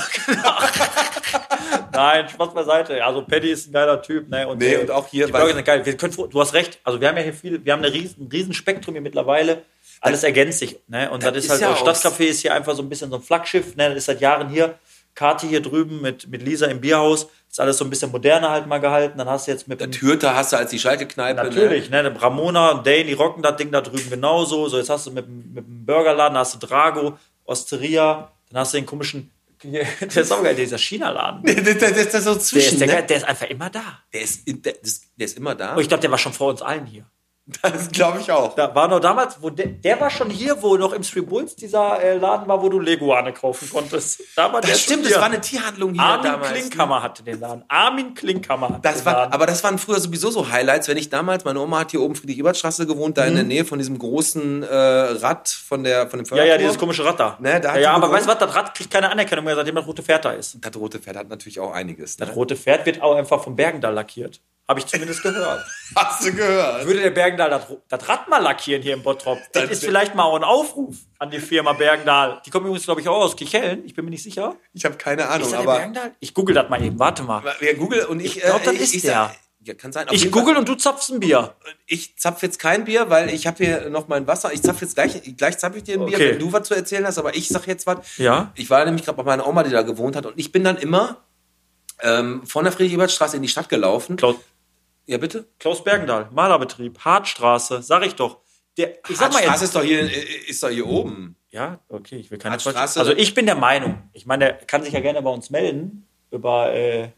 Nein, Spaß beiseite. Also Paddy ist ein geiler Typ. Ne? Und, Nee, der- und auch hier, Die Burger sind geil. Wir können, du hast recht. Also wir haben ja hier viel, wir haben eine riesen, ein riesen Spektrum hier mittlerweile. Alles ergänzt sich. Ne? Und das, Das ist halt, ja das Stadtcafé ist hier einfach so ein bisschen so ein Flaggschiff. Ne? Das ist seit Jahren hier. Kati hier drüben mit, mit Lisa im Bierhaus. Ist alles so ein bisschen moderner halt mal gehalten. Dann hast du jetzt mit dem Türte hast du als die Schalke-Kneipe. Natürlich, ne? ne? Ramona und Dane, die rocken das Ding da drüben genauso. So, jetzt hast du mit, mit dem Burgerladen, hast du Drago, Osteria, dann hast du den komischen Der ist auch geil, dieser China-Laden. Der, der, der ist da so Der zwischen. ist, der, ne? der ist einfach immer da. der, ist, der, der ist immer da. Und ich glaube, der war schon vor uns allen hier. Das glaube ich auch. Da war noch damals, wo der, der war schon hier, wo noch im Street Bulls dieser äh, Laden war, wo du Leguane kaufen konntest. Da war Das stimmt, das war eine Tierhandlung hier Armin damals. Klinkhammer hatte den Laden. Armin Klinkhammer hatte Das den war, Laden. aber das waren früher sowieso so Highlights, wenn ich damals, meine Oma hat hier oben Friedrich-Ebert-Straße gewohnt, da in der Nähe von diesem großen äh, Rad von, der, von dem Mhm. ja, ja, Förderturm. dieses komische Rad da. Ne, da hat ja, ja, aber weißt du was, das Rad kriegt keine Anerkennung mehr, seitdem das rote Pferd da ist. Das rote Pferd hat natürlich auch einiges. Ne? Das rote Pferd wird auch einfach vom Bergendal lackiert. Habe ich zumindest gehört. Hast du gehört? Würde der Bergendal das, das Rad mal lackieren hier im Bottrop? Das, Das ist vielleicht mal auch ein Aufruf an die Firma Bergendal. Die kommen übrigens, glaube ich, auch aus Kichellen. Ich bin mir nicht sicher. Ich habe keine Ahnung, Ist das der aber Bergendal? Ich google das mal eben. Warte mal. ja, Google und ich, Ich glaub, äh, das ich, ist ich der. Sag, ja, kann sein. Auf Ich Fall- google und du zapfst ein Bier. Ich zapf jetzt kein Bier, weil ich habe hier noch mein Wasser. Ich zapf jetzt gleich, gleich zapf ich dir ein Bier, Okay. wenn du was zu erzählen hast. Aber ich sag jetzt was. Ja. Ich war nämlich gerade bei meiner Oma, die da gewohnt hat, und ich bin dann immer ähm, von der Friedrich-Ebert-Straße in die Stadt gelaufen. Klaus, Ja, bitte? Klaus Bergendal, Malerbetrieb, Hartstraße, sag ich doch. Der, ich sag mal jetzt. ist doch hier, ist doch hier oben. Ja, okay, ich will keine Hartstraße- Straße. Also ich bin der Meinung, ich meine, der kann sich ja gerne bei uns melden über, äh,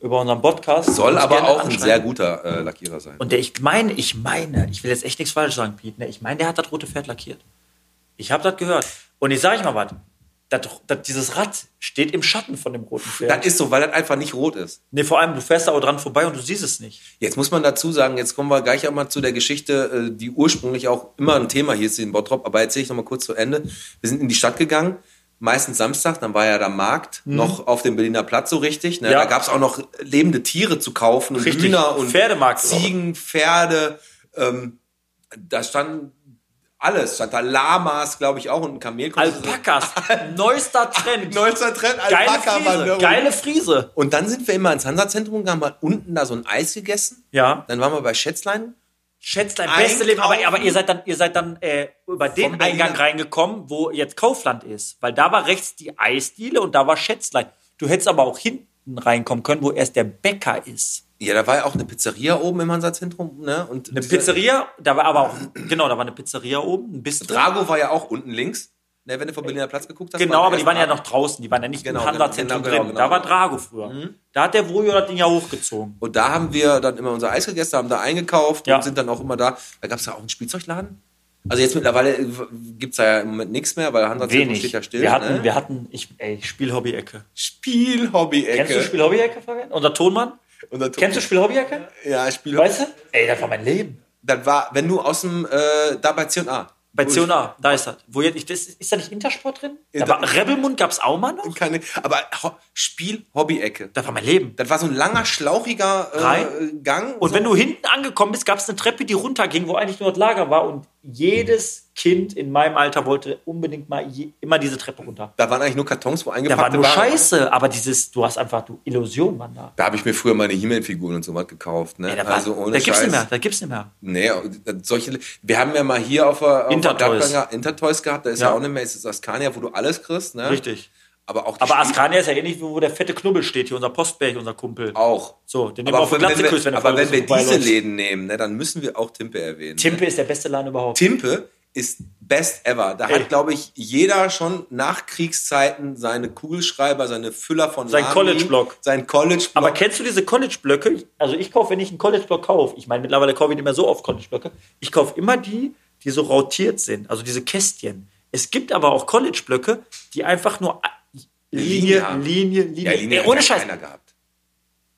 über unseren Podcast. Soll aber auch ein sehr guter äh, Lackierer sein. Und der, ich meine, ich meine, ich will jetzt echt nichts falsch sagen, Pete, ne? ich meine, der hat das rote Pferd lackiert. Ich habe das gehört. Und ich sage ich mal was, das, das, dieses Rad steht im Schatten von dem roten Pferd. Das ist so, weil das einfach nicht rot ist. nee, vor allem, du fährst da auch dran vorbei und du siehst es nicht. Jetzt muss man dazu sagen, jetzt kommen wir gleich auch mal zu der Geschichte, äh, die ursprünglich auch immer ein Thema hier ist in Bottrop, aber erzähle ich noch mal kurz zu Ende. Wir sind in die Stadt gegangen, meistens Samstag, dann war ja der Markt noch auf dem Berliner Platz so richtig. Ne? Mhm. Ja. Da gab es auch noch lebende Tiere zu kaufen und Richtig. Hühner und Pferdemarkt. Ziegen, Pferde. Ähm, da stand alles, stand da Lamas, glaube ich auch und ein Kamel. Alpakas, neuester Trend. Neuester Trend, Geile Alpaka-Wanderung. Friese. Geile Friese. Und dann sind wir immer ins Hansa-Zentrum gegangen, haben unten da so ein Eis gegessen. Ja. Dann waren wir bei Schätzlein. Schätzlein, beste Leben. Aber, aber ihr seid dann, ihr seid dann äh, über den Vom Berliner- Eingang reingekommen, wo jetzt Kaufland ist. Weil da war rechts die Eisdiele und da war Schätzlein. Du hättest aber auch hinten reinkommen können, wo erst der Bäcker ist. Ja, da war ja auch eine Pizzeria oben im Hansa-Zentrum. Ne? Und Eine Pizzeria, da war aber auch, genau, da war eine Pizzeria oben, ein Bistro. Drago war ja auch unten links, ne, wenn du vom Berliner Platz geguckt hast. Genau, aber die waren ja noch draußen, die waren ja nicht Genau, im Hansa-Zentrum genau, genau, drin. genau, da war genau. Drago früher. Da hat der Brujo das Ding ja hochgezogen. Und da haben wir dann immer unser Eis gegessen, haben da eingekauft Ja. und sind dann auch immer da. Da gab es ja auch einen Spielzeugladen. Also jetzt mittlerweile gibt es da ja im Moment nichts mehr, weil Hansa-Zentrum steht ja still. wir hatten, ne? wir hatten, ich, ey, Spielhobby-Ecke. Spiel-Hobby-Ecke. Kennst du Spielhobby-Ecke, Fabian? Unser Tonmann? Und dann- Kennst du Spielhobby-Ecke? Ja, Spiel Weißt du? Ey, das war mein Leben. Das war, wenn du aus dem, äh, da bei C&A. Bei C&A, da ist das. Wo jetzt, das ist da nicht Intersport drin? Da Ja, war da- Rebelmund gab's auch mal noch? Keine, aber Ho Spiel-Hobby-Ecke. Das war mein Leben. Das war so ein langer, schlauchiger äh. Gang. Und so. wenn du hinten angekommen bist, gab's eine Treppe, die runterging, wo eigentlich nur das Lager war. Und jedes Kind in meinem Alter wollte unbedingt mal je, immer diese Treppe runter. Da waren eigentlich nur Kartons, wo Da eingepackt war nur Scheiße, aber dieses, du hast einfach, du Illusion, Mann, da. Da habe ich mir früher meine He-Man-Figuren und so was gekauft. Ne? Ey, da war, also ohne da gibt's nicht mehr, da gibt's nicht mehr. Nee, solche, wir haben ja mal hier auf der, auf der Intertoys. Intertoys gehabt, da ist ja, Ja. auch nicht mehr, ist das Askania, wo du alles kriegst. Ne? Richtig. Aber auch Aber Askania ist ja ähnlich, wo der fette Knubbel steht, hier unser Postberg, unser Kumpel. auch. So, den nehmen wir Aber auf die wenn, wenn, küsst, wenn wir, er aber wenn wir diese vorbeiläuft. Läden nehmen, ne, dann müssen wir auch Timpe erwähnen. Timpe Ne? ist der beste Laden überhaupt. Timpe ist best ever. Da Ey. hat, glaube ich, jeder schon nach Kriegszeiten seine Kugelschreiber, seine Füller von Sein College-Block. Sein College-Block. Aber kennst du diese College-Blöcke? Also ich kaufe, wenn ich einen College-Block kaufe, ich meine, mittlerweile kaufe ich nicht mehr so oft College-Blöcke, ich kaufe immer die, die so rotiert sind, also diese Kästchen. Es gibt aber auch College-Blöcke, die einfach nur Linie, Linie. Linie, Linie. ja, Linie Ey, hat ohne Scheiß. keiner gehabt.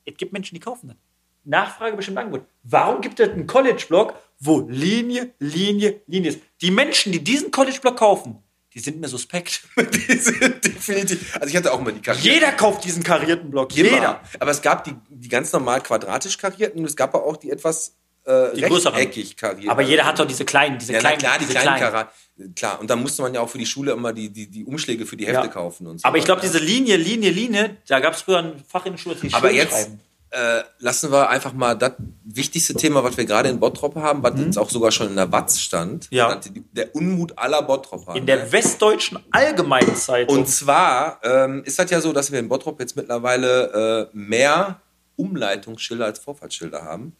Es gibt Menschen, die kaufen das. Nachfrage bestimmt Angebot. Warum gibt es einen College-Block, wo Linie, Linie, Linie ist? Die Menschen, die diesen College-Block kaufen, die sind mir suspekt. Die sind definitiv. Also ich hatte auch mal die karierten. Jeder kauft diesen karierten Block. Immer. Jeder. Aber es gab die, die ganz normal quadratisch karierten und es gab aber auch die etwas äh, Die rechteckig karierten. Aber jeder hat doch diese kleinen, diese ja, kleinen, klar, die diese kleinen, kleinen. Klar, und dann musste man ja auch für die Schule immer die, die, die Umschläge für die Hefte Ja. kaufen und so. Aber ich glaube, diese Linie, Linie, Linie, da gab es früher ein Fach in der Schule, hieß Aber jetzt äh, lassen wir einfach mal das wichtigste Thema, was wir gerade in Bottrop haben, was jetzt auch sogar schon in der Watz stand. Mhm. Ja. Die- Der Unmut aller Bottropper. In der Westdeutschen Allgemeinen Zeitung. Und zwar ähm, ist das ja so, dass wir in Bottrop jetzt mittlerweile äh, mehr Umleitungsschilder als Vorfahrtsschilder haben,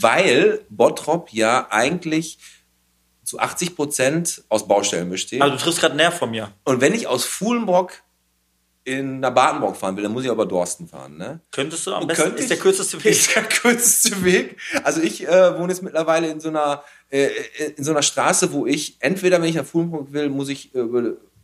weil Bottrop ja eigentlich zu 80 Prozent aus Baustellen besteht. also du triffst gerade Nerv von mir. Und wenn ich aus Fuhlenbrock in nach Badenburg fahren will, dann muss ich aber Dorsten fahren. Ne? Könntest du am Und besten, könnte ist ich- der kürzeste Weg. Ist der kürzeste Weg. Also ich äh, wohne jetzt mittlerweile in so einer äh, in so einer Straße, wo ich entweder, wenn ich nach Fulmburg will, muss ich äh,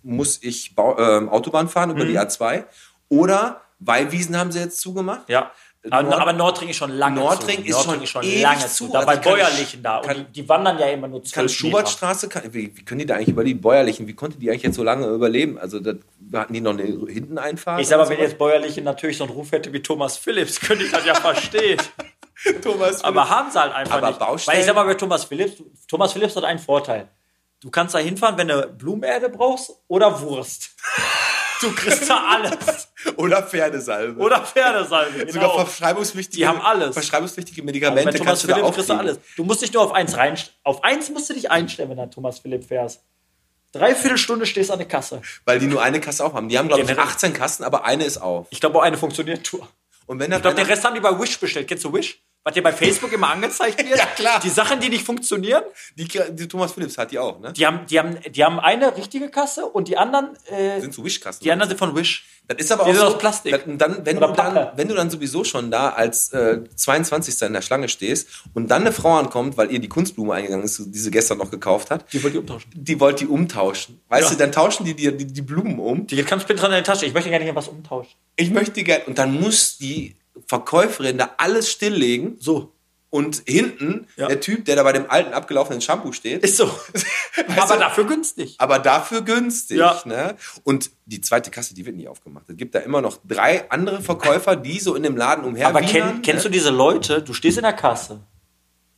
muss ich Bau, ähm, Autobahn fahren über Mhm. die A2 oder Weilwiesen haben sie jetzt zugemacht. Ja. Aber, Nord- aber Nordring ist schon lange Nordring zu. ist Nordring schon ist schon lange zu. zu. Da Also bei kann- Bäuerlichen da. kann- Und die, wandern ja immer nur Kann zwölf Meter. Schubertstraße, kann, wie, wie können die da eigentlich über die Bäuerlichen, wie konnte die eigentlich jetzt so lange überleben? Also das, hatten die noch eine hinten einfahren? Ich sag mal, wenn jetzt Bäuerliche natürlich so einen Ruf hätte wie Thomas Phillips, könnte ich das ja verstehen. Thomas Aber haben sie halt einfach Aber nicht. Baustellen- Weil ich sag mal, bei Thomas Phillips, Thomas Phillips hat einen Vorteil. Du kannst da hinfahren, wenn du Blumenerde brauchst oder Wurst. Du kriegst da alles. Oder Pferdesalbe. Oder Pferdesalbe. Sogar Genau. verschreibungspflichtige, Die haben alles. verschreibungspflichtige Also Medikamente bei Thomas kannst du da Philipp auch kriegst du alles. Du musst dich nur auf eins rein. Auf eins musst du dich einstellen, wenn du an Thomas Philipp fährst. Dreiviertel Stunde stehst du an der Kasse. Weil die nur eine Kasse auf haben. Die haben, glaube ich, Generell. 18 Kassen, aber eine ist auf. Ich glaube, auch eine funktioniert. Und wenn da Ich glaube, den Rest haben die bei Wish bestellt. Kennst du Wish? Was dir bei Facebook immer angezeigt wird? Ja, klar. Die Sachen, die nicht funktionieren, die, die Thomas Phillips hat die auch, ne? die haben, die haben, die haben eine richtige Kasse und die anderen, äh, sind so Wischkassen. die anderen sind von Wish. Das ist aber Die auch sind so, aus Plastik. Das, und dann, wenn, Oder du dann, wenn du dann sowieso schon da als äh, 22. in der Schlange stehst und dann eine Frau ankommt, weil ihr die Kunstblume eingegangen ist, die sie gestern noch gekauft hat, Die wollt ihr umtauschen. die wollt die umtauschen. Weißt Ja. du, dann tauschen die dir die, die Blumen um. Die geht ganz dran in die Tasche. Ich möchte gerne hier was umtauschen. Ich möchte gerne. Und dann muss die Verkäuferin da alles stilllegen. So. Und hinten Ja. der Typ, der da bei dem alten abgelaufenen Shampoo steht, Ist so. Aber du? dafür günstig. aber dafür günstig. Ja. Ne? Und die zweite Kasse, die wird nicht aufgemacht. Es gibt da immer noch drei andere Verkäufer, die so in dem Laden umher Aber kenn, kennst du diese Leute, du stehst in der Kasse,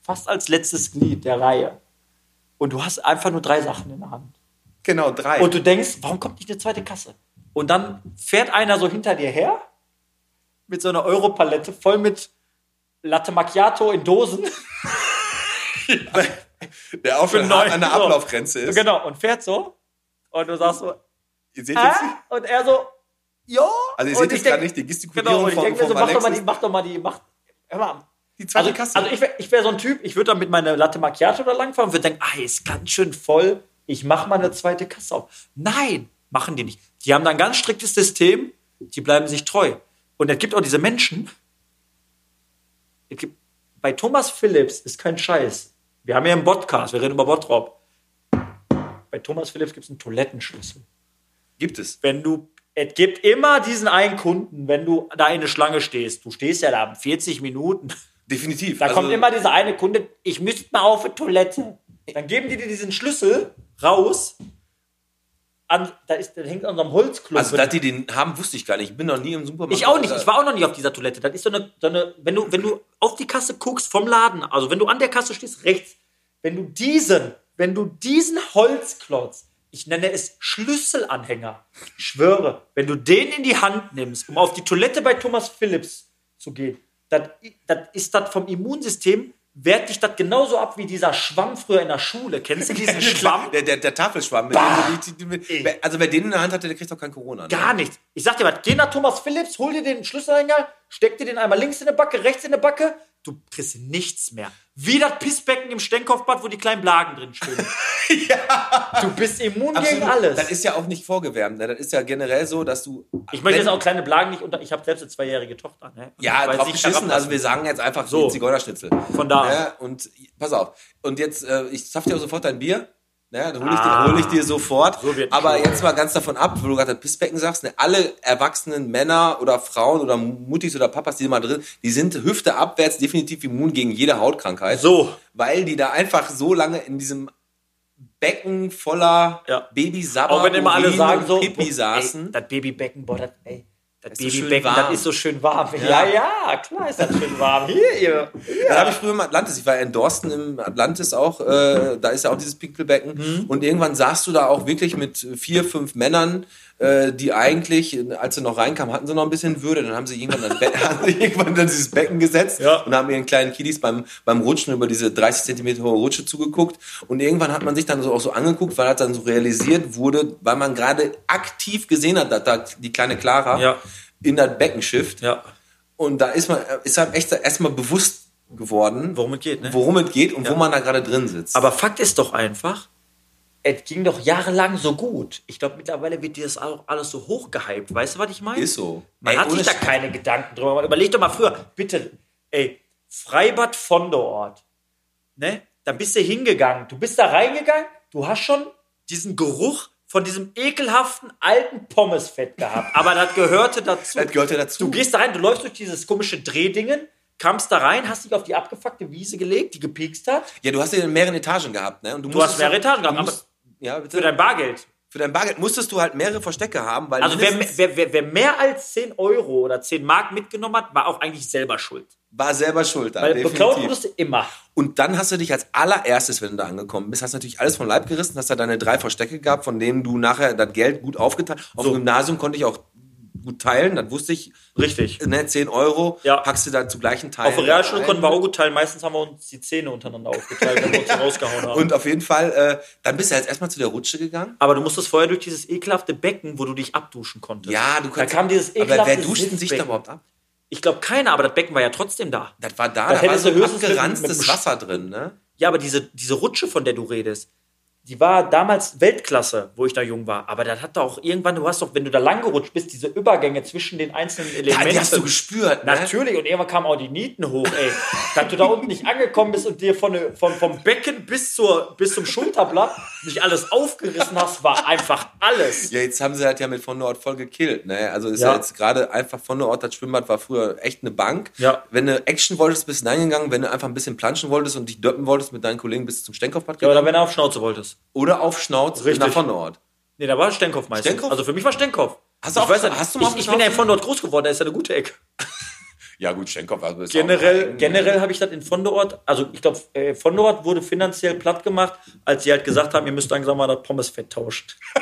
fast als letztes Glied der Reihe, und du hast einfach nur drei Sachen in der Hand. Genau, drei. Und du denkst, warum kommt nicht eine zweite Kasse? Und dann fährt einer so hinter dir her mit so einer Europalette voll mit Latte Macchiato in Dosen. der auch schon an der. Ablaufgrenze ist. Genau, und fährt so. Und du sagst so, Ihr seht Hä? jetzt, Und er so, ja. also ihr seht ich jetzt gerade nicht die Gestikulierung Genau, und ich von, denke mir so, von mach doch mal die, mach doch mal die, mach, hör mal. Die zweite Also, Kasse. also ich wäre ich wär so ein Typ, ich würde dann mit meiner Latte Macchiato da langfahren und würde denken, ah, ist ganz schön voll, ich mache mal eine zweite Kasse auf. Nein, machen die nicht. Die haben da ein ganz striktes System, die bleiben sich treu. Und es gibt auch diese Menschen, gibt, bei Thomas Phillips ist kein Scheiß. Wir haben hier einen Podcast, wir reden über Bottrop. Bei Thomas Phillips gibt es einen Toilettenschlüssel Gibt es. wenn du, es gibt immer diesen einen Kunden, wenn du da in der Schlange stehst. Du stehst ja da 40 Minuten. Definitiv. Da Also, kommt immer dieser eine Kunde, ich müsste mal auf die Toilette. Dann geben die dir diesen Schlüssel raus. An, da, ist, da hängt an so einem Holzklumpen. Also, dass die den haben, wusste ich gar nicht. Ich bin noch nie im Supermarkt. ich auch nicht, ich war auch noch nie auf dieser Toilette. Das ist so eine, so eine wenn, du, wenn du auf die Kasse guckst vom Laden, also wenn du an der Kasse stehst, rechts, wenn du diesen, wenn du diesen Holzklotz, ich nenne es Schlüsselanhänger, ich schwöre, wenn du den in die Hand nimmst, um auf die Toilette bei Thomas Phillips zu gehen, dann, dann ist das vom Immunsystem, wehrt dich das genauso ab wie dieser Schwamm früher in der Schule. Kennst du diesen Schwamm? Der, der, der Tafelschwamm. Die- die- die- also, wer den in der Hand hatte, der kriegt doch kein Corona. Ne? Gar nichts. Ich sag dir was, geh nach Thomas Phillips, hol dir den Schlüsselanhänger, steck dir den einmal links in der Backe, rechts in der Backe, du kriegst nichts mehr. Wie das Pissbecken im Stenkopfbad, wo die kleinen Blagen drin stehen. Du bist immun gegen alles. Das ist ja auch nicht vorgewärmt. Ne? Das ist ja generell so, dass du. ich möchte jetzt auch kleine Blagen nicht unter. Ich habe selbst eine zweijährige Tochter. Ne? Ja, drauf geschissen. Also wir sagen jetzt einfach So. Zigeunerschnitzel. Von da an. Ne? Und pass auf. Und jetzt, äh, ich zaff dir sofort dein Bier. Ne? Dann hole ich, Ah. dir- hol ich dir sofort. So Aber schon. jetzt mal ganz davon ab, wo du gerade das Pissbecken sagst, ne? alle erwachsenen Männer oder Frauen oder Muttis oder Papas, die mal drin, die sind Hüfte abwärts definitiv immun gegen jede Hautkrankheit. So. Weil die da einfach so lange in diesem Becken voller Ja. Babysabber, Auch wenn immer alle sagen so, Pipi ey, saßen. das Babybecken, boah, das, ey, das ist so schön Babybecken, warm. das ist so schön warm. Ja, ja, klar ist das schön warm. Hier, ihr. Da habe ich früher im Atlantis, ich war in Dorsten im Atlantis auch, äh, da ist ja auch dieses Pinkelbecken. Mhm. Und irgendwann saßt du da auch wirklich mit vier, fünf Männern, äh, die eigentlich, als sie noch reinkamen, hatten sie noch ein bisschen Würde. Dann haben sie irgendwann, dann, haben sie irgendwann dann dieses Becken gesetzt Ja. und haben ihren kleinen Kiddies beim, beim Rutschen über diese 30 Zentimeter hohe Rutsche zugeguckt. Und irgendwann hat man sich dann so auch so angeguckt, weil das dann so realisiert wurde, weil man gerade aktiv gesehen hat, dass da die kleine Clara Ja. in das Becken schifft. Ja, Und da ist man, ist einem echt erstmal bewusst geworden, worum es geht, ne? worum es geht und wo man da gerade drin sitzt. Aber Fakt ist doch einfach, es ging doch jahrelang so gut. Ich glaube, mittlerweile wird dir das auch alles so hochgehypt. Weißt du, was ich meine? Ist so. Man Ey, hat sich da keine Gedanken drüber gemacht. Überleg doch mal früher, bitte, ey, Freibad von der Ort. Ne? Da bist du hingegangen. Du bist da reingegangen, du hast schon diesen Geruch von diesem ekelhaften alten Pommesfett gehabt. Aber das gehörte dazu. Das gehörte dazu. Du gehst da rein, du läufst durch dieses komische Drehdingen, kamst da rein, hast dich auf die abgefuckte Wiese gelegt, die gepiekst hat, Ja, du hast ja in mehreren Etagen gehabt, ne? Und Du hast mehrere Etagen gehabt, du musst- ja, bitte. für dein Bargeld. Für dein Bargeld musstest du halt mehrere Verstecke haben, weil Also wer, wer, wer, wer mehr als 10 Euro oder 10 Mark mitgenommen hat, war auch eigentlich selber schuld. war selber schuld. da, Weil beklaut definitiv. wurdest du immer. Und dann hast du dich als allererstes, wenn du da angekommen bist, hast natürlich alles vom Leib gerissen, hast da deine drei Verstecke gehabt, von denen du nachher das Geld gut aufgeteilt Auf So. dem Gymnasium konnte ich auch gut teilen, das wusste ich. Richtig. Ne, 10 Euro Ja. packst du dann zu gleichen Teilen. Auf der Realschule konnten wir auch gut teilen. Meistens haben wir uns die Zähne untereinander aufgeteilt, wenn wir uns rausgehauen haben. Und auf jeden Fall, äh, dann bist du jetzt erstmal zu der Rutsche gegangen. aber du musstest vorher durch dieses ekelhafte Becken, wo du dich abduschen konntest. Ja, du Da kannst. kam dieses aber ekelhafte wer duscht sich da überhaupt ab? Ich glaube keiner, aber das Becken war ja trotzdem da. Das war da, Da da war so abgeranztes Wasser drin, ne? Ja, aber diese, diese Rutsche, von der du redest, die war damals Weltklasse, wo ich da jung war. Aber das hat doch auch irgendwann, du hast doch, wenn du da lang gerutscht bist, diese Übergänge zwischen den einzelnen Ja, Elementen. die hast du gespürt, ne? Natürlich, und irgendwann kamen auch die Nieten hoch, ey. Dass du da unten nicht angekommen bist und dir von, von, vom Becken bis, zur, bis zum Schulterblatt nicht alles aufgerissen hast, war einfach alles. Ja, jetzt haben sie halt ja mit von Nord voll gekillt. Ne? Also ist Ja. ja, jetzt gerade einfach von Nord, das Schwimmbad war früher echt eine Bank. Ja. Wenn du Action wolltest, bist du reingegangen. Wenn du einfach ein bisschen planschen wolltest und dich döppen wolltest mit deinen Kollegen, bist du zum Stenkopfbad Ja, oder gegangen. wenn du auf Schnauze wolltest. Oder auf Schnauz Richtig. nach von. Nee, da war Stenkopf meistens. Stenkopf? Also für mich war Stenkopf. Hast du ich auch- weiß hast du mal ich, ich bin ja Schnauze- von dort groß geworden, da ist ja eine gute Ecke. Ja gut, Stenkopf. Also ist Generell, generell habe ich das in Vonderort, also ich glaube, äh, Vonderort wurde finanziell platt gemacht, als sie halt gesagt haben, ihr müsst langsam mal das Pommesfett tauschen.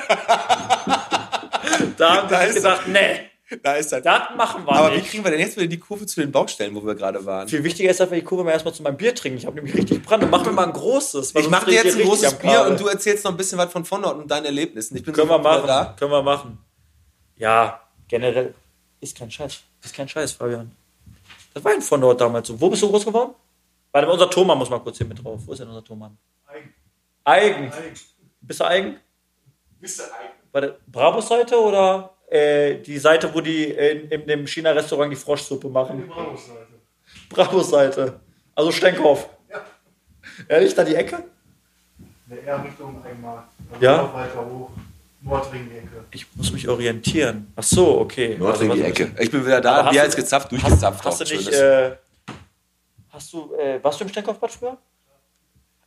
da haben Da sie ist- gesagt, nee, Da ist das. das machen wir Aber wie nicht. kriegen wir denn jetzt wieder die Kurve zu den Baustellen, wo wir gerade waren? Viel wichtiger ist, dass wir die Kurve mal erstmal zu meinem Bier trinken. Ich habe nämlich richtig Brand. Mach mir mal ein großes. weil Ich mache dir jetzt ein großes Bier und du erzählst noch ein bisschen was von von Nord und deinen Erlebnissen. Ich bin Können wir machen. Können wir machen. Ja, generell ist kein Scheiß. Ist kein Scheiß, Fabian. Das war in Vonderort damals so. Wo bist du groß geworden? Warte, unser Thomann muss mal kurz hier mit drauf. Wo ist denn unser Thomann? Eigen. Eigen. Eigen. Bist du Eigen? Bist du eigen? Warte, Brabus-Seite oder äh, die Seite, wo die in, in dem China-Restaurant die Froschsuppe Die machen? Bravo-Seite. Brabus-Seite. Also Stenkhoff. Ja. Ehrlich, da die Ecke? Ne, eher Richtung Eigenmarkt. Also Ja? noch weiter hoch. Nordring-Ecke. Ich muss mich orientieren. Ach so, okay. Nordring Also, die was- Ecke. Ich bin wieder da. hast Bier du- als gezapft, durchgezapft. Hast du auch nicht, äh, hast du, äh, warst du im Stenkopfbad früher?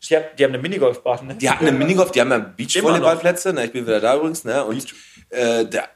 Die, haben- die haben eine Minigolfbahn, ne? Die hatten eine Minigolf, die haben ja Beachvolleyballplätze, ne, ich bin wieder da übrigens, ne, und äh, der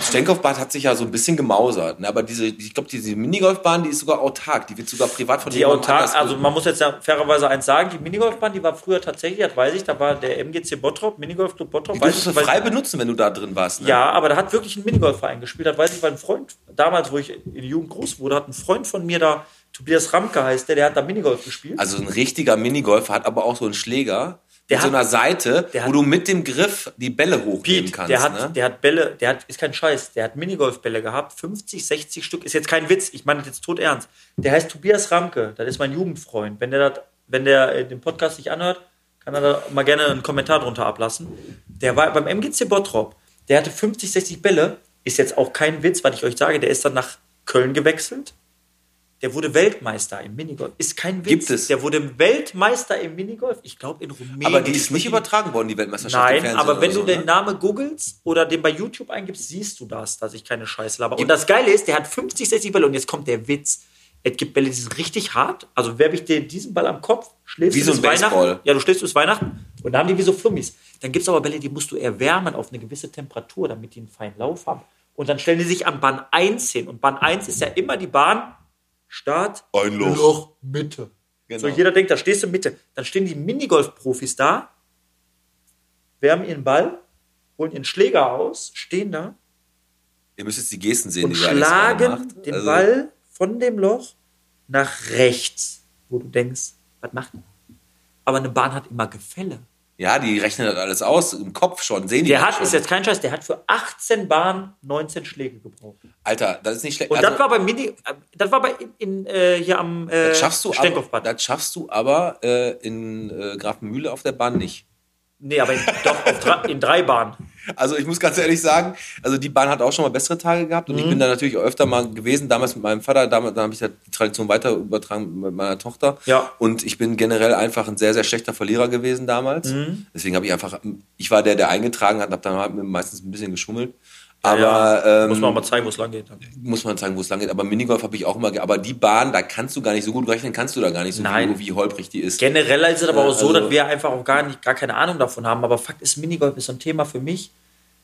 Stenkopfbad hat sich ja so ein bisschen gemausert, ne, aber diese, ich glaube, diese Minigolfbahn, die ist sogar autark, die wird sogar privat von Die autark, also man muss jetzt ja fairerweise eins sagen, die Minigolfbahn, die war früher tatsächlich, das weiß ich, da war der MGC Bottrop, Minigolfclub Bottrop. Die durftest du frei benutzen, wenn du da drin warst, ne? Ja, aber da hat wirklich ein Minigolfverein gespielt. Das weiß ich, weil ein Freund, damals, wo ich in der Jugend groß wurde, hat ein Freund von mir da, Tobias Ramke heißt der, der hat da Minigolf gespielt. Also ein richtiger Minigolfer hat aber auch so einen Schläger Der mit so hat- einer Seite, wo hat- du mit dem Griff die Bälle hochnehmen Piet, kannst, der hat, ne? der hat Bälle, der hat, ist kein Scheiß, der hat Minigolfbälle gehabt, 50, 60 Stück, ist jetzt kein Witz, ich meine das jetzt tot ernst. Der heißt Tobias Ramke, das ist mein Jugendfreund. Wenn der, das, wenn der äh, den Podcast nicht anhört, kann er da mal gerne einen Kommentar drunter ablassen. Der war beim MGC Bottrop, der hatte 50, 60 Bälle, ist jetzt auch kein Witz, was ich euch sage, der ist dann nach Köln gewechselt. Der wurde Weltmeister im Minigolf. Ist kein Witz. Gibt es. Der wurde Weltmeister im Minigolf. Ich glaube in Rumänien. aber die ist nicht Ich- übertragen worden, die Weltmeisterschaft Nein, aber wenn so, du den ne? Namen googelst oder den bei YouTube eingibst, siehst du das, dass ich keine Scheiße laber. Und das Geile ist, der hat 50, 60 Bälle und jetzt kommt der Witz. Es gibt Bälle, die sind richtig hart. Also werbe ich dir diesen Ball am Kopf, schläfst Wie du so bis. Weihnachten. Ja, du schläfst bis Weihnachten und dann haben die wie so Flummis. Dann gibt es aber Bälle, die musst du erwärmen auf eine gewisse Temperatur, damit die einen feinen Lauf haben. Und dann stellen die sich an Bahn 1 hin. Und Bahn 1 ist ja immer die Bahn Start, Ein Loch. Mitte. Genau. So, jeder denkt, da stehst du Mitte. Dann stehen die Minigolf-Profis da, wärmen ihren Ball, holen ihren Schläger aus, stehen da Ihr müsst jetzt die Gesten sehen, und die schlagen den Also, Ball von dem Loch nach rechts, wo du denkst, was macht er? Aber eine Bahn hat immer Gefälle. Ja, die rechnen das alles aus, im Kopf schon, sehen die Der hat, schon. ist jetzt kein Scheiß, der hat für 18 Bahnen 19 Schläge gebraucht. Alter, das ist nicht schlecht. Und Also, das war bei Mini, äh, das war bei in, in, äh, hier am äh, das schaffst du aber, das schaffst du aber äh, in äh, Grafenmühle auf der Bahn nicht. Nee, aber in, doch in drei Bahnen. Also ich muss ganz ehrlich sagen, also die Bahn hat auch schon mal bessere Tage gehabt und ich bin da natürlich öfter mal gewesen, damals mit meinem Vater, damals, da habe ich ja die Tradition weiter übertragen mit meiner Tochter. Ja. Und ich bin generell einfach ein sehr, sehr schlechter Verlierer gewesen damals. Deswegen habe ich einfach, ich war der, der eingetragen hat, habe dann halt meistens ein bisschen geschummelt. Aber ja, ähm, muss man auch mal zeigen, wo es lang geht. Muss man sagen, wo es lang geht. Aber Minigolf habe ich auch immer, aber die Bahn, da kannst du gar nicht so gut rechnen, kannst du da gar nicht so Nein. wie, wie holprig die ist. Generell ist es aber auch so, also- dass wir einfach auch gar nicht, gar keine Ahnung davon haben. Aber Fakt ist, Minigolf ist so ein Thema für mich.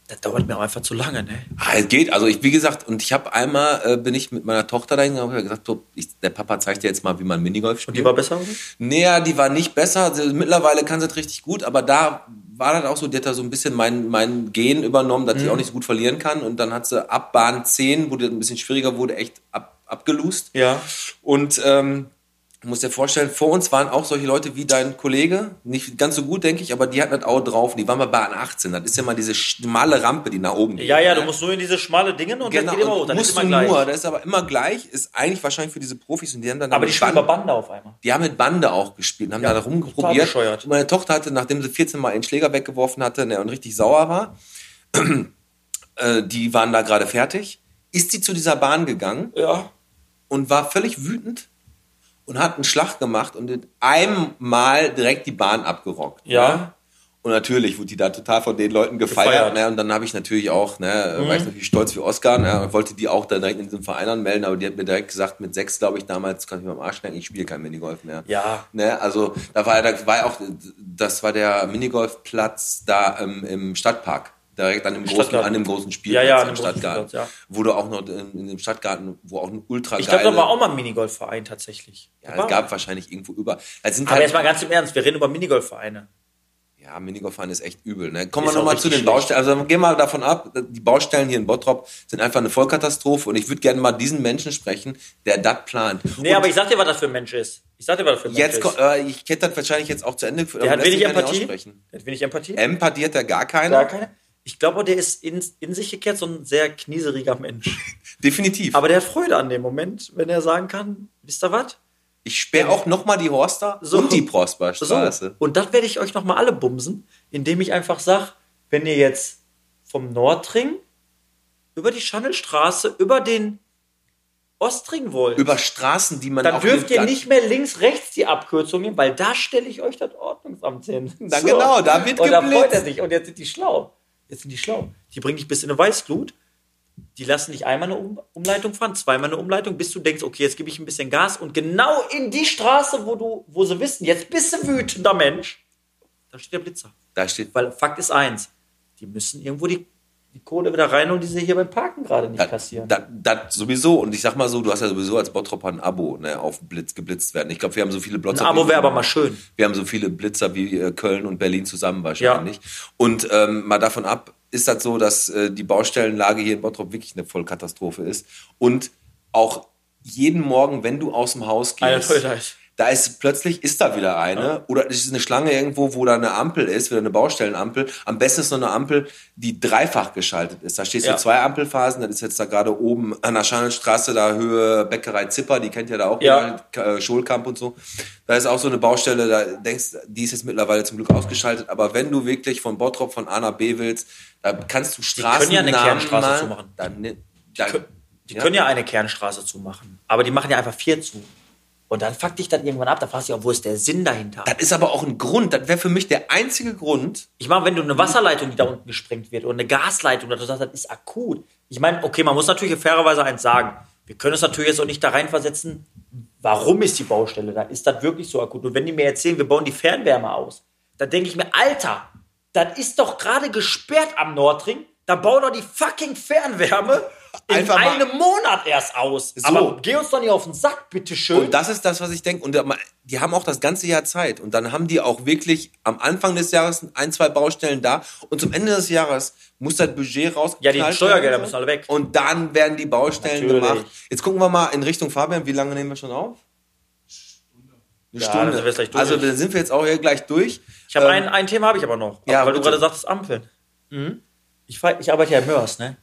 Das dauert mir auch einfach zu lange, ne? Ah, es geht, also ich, wie gesagt, und ich habe einmal, äh, bin ich mit meiner Tochter dahin und habe gesagt, so, ich, der Papa zeigt dir jetzt mal, wie man Minigolf spielt. Und die war besser, oder? Naja, die war nicht besser. Sie- Mittlerweile kann sie das richtig gut, aber da war das auch so, die hat da so ein bisschen mein, mein Gen übernommen, dass sie auch nicht so gut verlieren kann. Und dann hat sie ab Bahn 10, wo das ein bisschen schwieriger wurde, echt ab, abgelust. Ja. Und ähm, du musst dir vorstellen, vor uns waren auch solche Leute wie dein Kollege, nicht ganz so gut, denke ich, aber die hatten das auch drauf. Die waren bei Bahn 18. Das ist ja mal diese schmale Rampe, die nach oben geht. Ja, ja, du ne? musst nur in diese schmale Dingen und Genau, das geht immer hoch. Dann ist musst immer du gleich. nur, das ist aber immer gleich, ist eigentlich wahrscheinlich für diese Profis und die haben dann aber die spielen Band- Bande auf einmal. die haben mit Bande auch gespielt und haben Ja, da rumprobiert. Und meine Tochter hatte, nachdem sie 14 Mal einen Schläger weggeworfen hatte ne, und richtig sauer war, äh, die waren da gerade fertig, ist sie zu dieser Bahn gegangen Ja. und war völlig wütend und hat einen Schlag gemacht und in einem Mal direkt die Bahn abgerockt. Ja. Ne? Und natürlich wurde die da total von den Leuten gefeiert. Gefeiert. Ne? Und dann habe ich natürlich auch, ne, war ich natürlich stolz wie Oscar, ne? wollte die auch dann direkt in diesem Verein anmelden, aber die hat mir direkt gesagt, mit sechs, glaube ich, damals, kann ich mir am Arsch lecken, ich spiele kein Minigolf mehr. Ja. Ne? Also da war, da war ja auch, das war der Minigolfplatz da ähm, im Stadtpark. Direkt an dem großen, an dem großen Ja, Spielplatz ja, dem großen Stadtgarten. Spielplatz, ja. Wo du auch noch in, dem Stadtgarten, wo auch ein ultra Ich glaube, da war auch mal ein Minigolfverein tatsächlich. ja, es gab wahrscheinlich irgendwo über. Sind aber halt, jetzt mal ganz im Ernst, wir reden über Minigolfvereine. ja, Minigolffahren ist echt übel. Ne? Kommen wir Ist nochmal zu den Baustellen. Also gehen wir mal davon ab, die Baustellen hier in Bottrop sind einfach eine Vollkatastrophe und ich würde gerne mal diesen Menschen sprechen, der das plant. Nee, und aber ich sag dir, was das für ein Mensch ist. Ich sag dir, was das für ein jetzt, Mensch ist. äh, ich hätte das wahrscheinlich jetzt auch zu Ende Der hat wenig Empathie. Der hat wenig Empathie. Empathie hat er gar keine. Gar keine. Ich glaube, der ist in, in sich gekehrt so ein sehr knieseriger Mensch. Definitiv. Aber der hat Freude an dem Moment, wenn er sagen kann, wisst ihr was? ich sperre auch nochmal die Horster So. und die Prosperstraße. So. Und das werde ich euch nochmal alle bumsen, indem ich einfach sage, wenn ihr jetzt vom Nordring über die Schandelstraße, über den Ostring wollt, Über Straßen, die man dann dürft ihr nicht mehr links, rechts die Abkürzung nehmen, weil da stelle ich euch das Ordnungsamt hin. Na genau, da wird Und da freut er geblitzt. sich. Und jetzt sind die schlau. Jetzt sind die schlau. Die bringen dich bis in eine Weißglut. Die lassen dich einmal eine um Umleitung fahren, zweimal eine Umleitung, bis du denkst, okay, jetzt gebe ich ein bisschen Gas und genau in die Straße, wo du, wo sie wissen, jetzt bist du wütender Mensch, da steht der Blitzer. Da steht Weil Fakt ist eins, die müssen irgendwo die, die Kohle wieder reinholen, die sie hier beim Parken gerade nicht kassieren. Da, da sowieso. Und ich sag mal so, du hast ja sowieso als Bottropper ein Abo ne, auf Blitz geblitzt werden. Ich glaube, wir haben so viele ein Blitzer. Abo wie- wäre aber mal schön. Wir haben so viele Blitzer wie äh, Köln und Berlin zusammen wahrscheinlich. Und ähm, mal davon ab, ist das so, dass äh, die Baustellenlage hier in Bottrop wirklich eine Vollkatastrophe ist. Und auch jeden Morgen, wenn du aus dem Haus gehst, Tollheit. Da ist plötzlich ist da wieder eine oder es ist eine Schlange irgendwo, wo da eine Ampel ist, wieder eine Baustellenampel. Am besten ist noch eine Ampel, die dreifach geschaltet ist. Da stehst du Ja. zwei Ampelphasen, das ist jetzt da gerade oben an der Schanelstraße, da Höhe Bäckerei Zipper, die kennt ja da auch Ja. äh, Schulkamp und so. Da ist auch so eine Baustelle, da denkst, die ist jetzt mittlerweile zum Glück ausgeschaltet, aber wenn du wirklich von Bottrop von A nach B willst, da kannst du Straßen können ja eine Kernstraße zumachen. Dann, dann, Die ja. können ja eine Kernstraße zumachen, aber die machen ja einfach vier zu. Und dann fuckt dich dann irgendwann ab, da fragst du dich auch, wo ist der Sinn dahinter? Das ist aber auch ein Grund, das wäre für mich der einzige Grund, Ich meine, wenn du eine Wasserleitung, die da unten gesprengt wird, oder eine Gasleitung, dass du sagst, das ist akut. Ich meine, okay, man muss natürlich fairerweise eins sagen. Wir können uns natürlich jetzt auch nicht da reinversetzen, warum ist die Baustelle da? Ist das wirklich so akut? Und wenn die mir erzählen, wir bauen die Fernwärme aus, dann denke ich mir, Alter, das ist doch gerade gesperrt am Nordring. Da bau doch die fucking Fernwärme in einem Monat erst aus. So. Aber geh uns doch nicht auf den Sack, bitteschön. Und das ist das, was ich denke. Und die haben auch das ganze Jahr Zeit. Und dann haben die auch wirklich am Anfang des Jahres ein, zwei Baustellen da. Und zum Ende des Jahres muss das Budget raus. Ja, die Steuergelder müssen alle weg. Und dann werden die Baustellen Natürlich. gemacht. Jetzt gucken wir mal in Richtung Fabian. Wie lange nehmen wir schon auf? Eine Ja, Stunde. dann sind also dann sind wir jetzt auch hier gleich durch. Ich habe Ähm, ein, ein Thema habe ich aber noch. Ja, weil du bitte. gerade sagtest Ampeln. Ich, fahr, ich arbeite ja in Mörs, ne?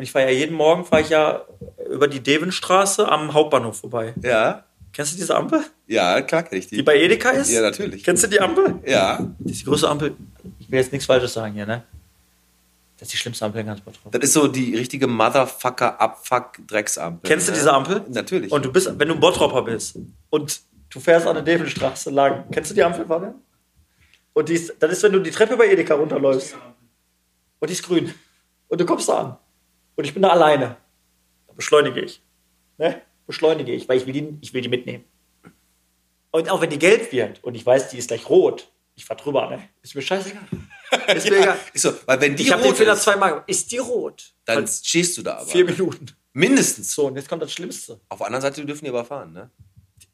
Und ich fahre ja jeden Morgen fahre ich ja über die Devenstraße am Hauptbahnhof vorbei. Ja, Kennst du diese Ampel? ja, klar kenne ich die. Die bei Edeka ist? Ja, natürlich. Kennst du die Ampel? Ja, Das ist die größte Ampel will jetzt nichts Falsches sagen hier, ne? Das ist die schlimmste Ampel in ganz Bottrop. Das ist so die richtige Motherfucker-Abfuck-Drecksampel. Kennst du ne? diese Ampel? Natürlich. Und du bist, wenn du ein Bottropper bist und du fährst an der Devenstraße lang, kennst du die Ampel, Fabian? Und die ist, das ist, wenn du die Treppe bei Edeka runterläufst. Und die ist grün. Und du kommst da an. Und ich bin da alleine. Da beschleunige ich. Ne? Beschleunige ich, weil ich will die, ich will die mitnehmen. Und auch wenn die gelb wird und ich weiß, die ist gleich rot, ich fahr drüber, ne? Ist mir scheißegal. Ist mir ja, egal. ist so, weil wenn die Ich habe den rot Fehler ist, zweimal gemacht. Ist die rot? dann Dann stehst du da aber. vier Minuten. Mindestens. So, und jetzt kommt das Schlimmste. Auf der anderen Seite dürfen die aber fahren, ne?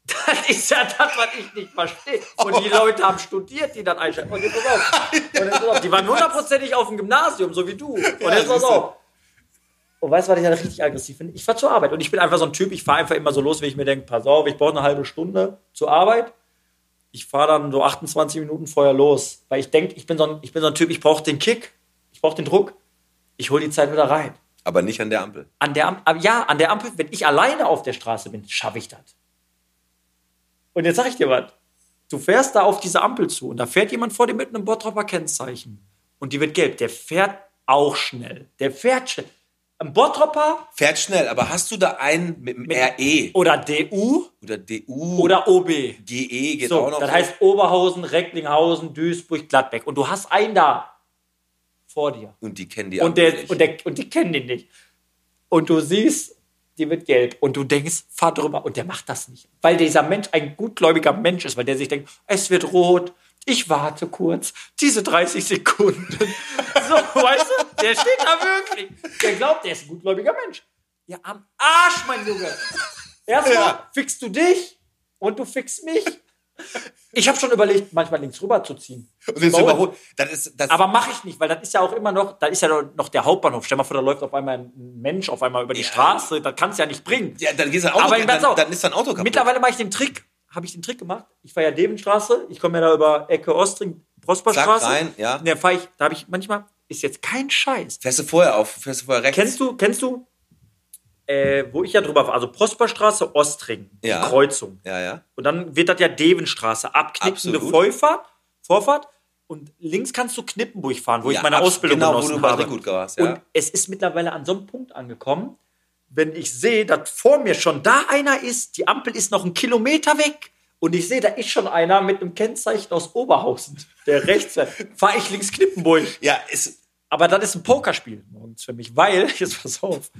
Das ist ja das, was ich nicht verstehe. Und die Leute haben studiert, die dann einschalten. Und jetzt pass auf. Und jetzt pass auf. Die waren hundertprozentig auf dem Gymnasium, so wie du. Und jetzt pass auf. Und weißt du, was ich ja richtig aggressiv finde? Ich fahre zur Arbeit. Und ich bin einfach so ein Typ, ich fahre einfach immer so los, wenn ich mir denke, pass auf, ich brauche eine halbe Stunde zur Arbeit. Ich fahre dann so 28 Minuten vorher los. Weil ich denke, ich, bin so ein- ich bin so ein Typ, ich brauche den Kick, ich brauche den Druck. Ich hole die Zeit wieder rein. Aber nicht an der Ampel. An der Ampel, ja, an der Ampel, wenn ich alleine auf der Straße bin, schaffe ich das. Und jetzt sag ich dir was. Du fährst da auf diese Ampel zu und da fährt jemand vor dir mit einem Bottropper Kennzeichen. Und die wird gelb. Der fährt auch schnell. Der fährt schnell. Ein Bottropper Fährt schnell, aber hast du da einen mit dem RE oder DU oder DU oder OB. GE geht So, auch noch? das heißt Oberhausen, Recklinghausen, Duisburg, Gladbeck. Und du hast einen da vor dir. und die kennen die Und, der, nicht. und, der, und die kennen den nicht. Und du siehst, die wird gelb. Und du denkst, fahr drüber. Und der macht das nicht. Weil dieser Mensch ein gutgläubiger Mensch ist, weil der sich denkt, es wird rot. Ich warte kurz. Diese 30 Sekunden. So, weißt du? Der steht da wirklich. Der glaubt, der ist ein gutgläubiger Mensch. Ja, am Arsch, mein Junge. Erstmal Ja. fixst du dich und du fixst mich. Ich habe schon überlegt, manchmal links rüber zu ziehen. und jetzt überholt. Das ist, das Aber mache ich nicht, weil das ist ja auch immer noch, da ist ja noch der Hauptbahnhof. Stell mal vor, da läuft auf einmal ein Mensch auf einmal über die Ja. Straße. Das kannst du ja nicht bringen. ja, dann geht's Auto, Aber dann, dann ist dein Auto kaputt. Mittlerweile mache ich den Trick, habe ich den Trick gemacht. Ich fahre ja Devenstraße, ich komme ja da über Ecke Ostring, Prosperstraße. Zack, rein, ja. Und da fahre ich, da habe ich manchmal, ist jetzt kein Scheiß. Fährst du vorher auf, fährst du vorher rechts? Kennst du, kennst du, äh, wo ich ja drüber fahre, also Prosperstraße, Ostring, Ja. die Kreuzung. Ja, ja. Und dann wird das ja Devenstraße, abknickende. Vorfahrt, Vorfahrt. Und links kannst du Knippenburg fahren, wo Ja, ich meine Ausbildung genau, wo genossen du habe. Trigutger warst, ja. Und es ist mittlerweile an so einem Punkt angekommen, wenn ich sehe, dass vor mir schon da einer ist, die Ampel ist noch einen Kilometer weg und ich sehe, da ist schon einer mit einem Kennzeichen aus Oberhausen, der rechts fahre ich links Knippenburg. Ja, ist, Aber das ist ein Pokerspiel morgens für mich, weil, jetzt pass auf,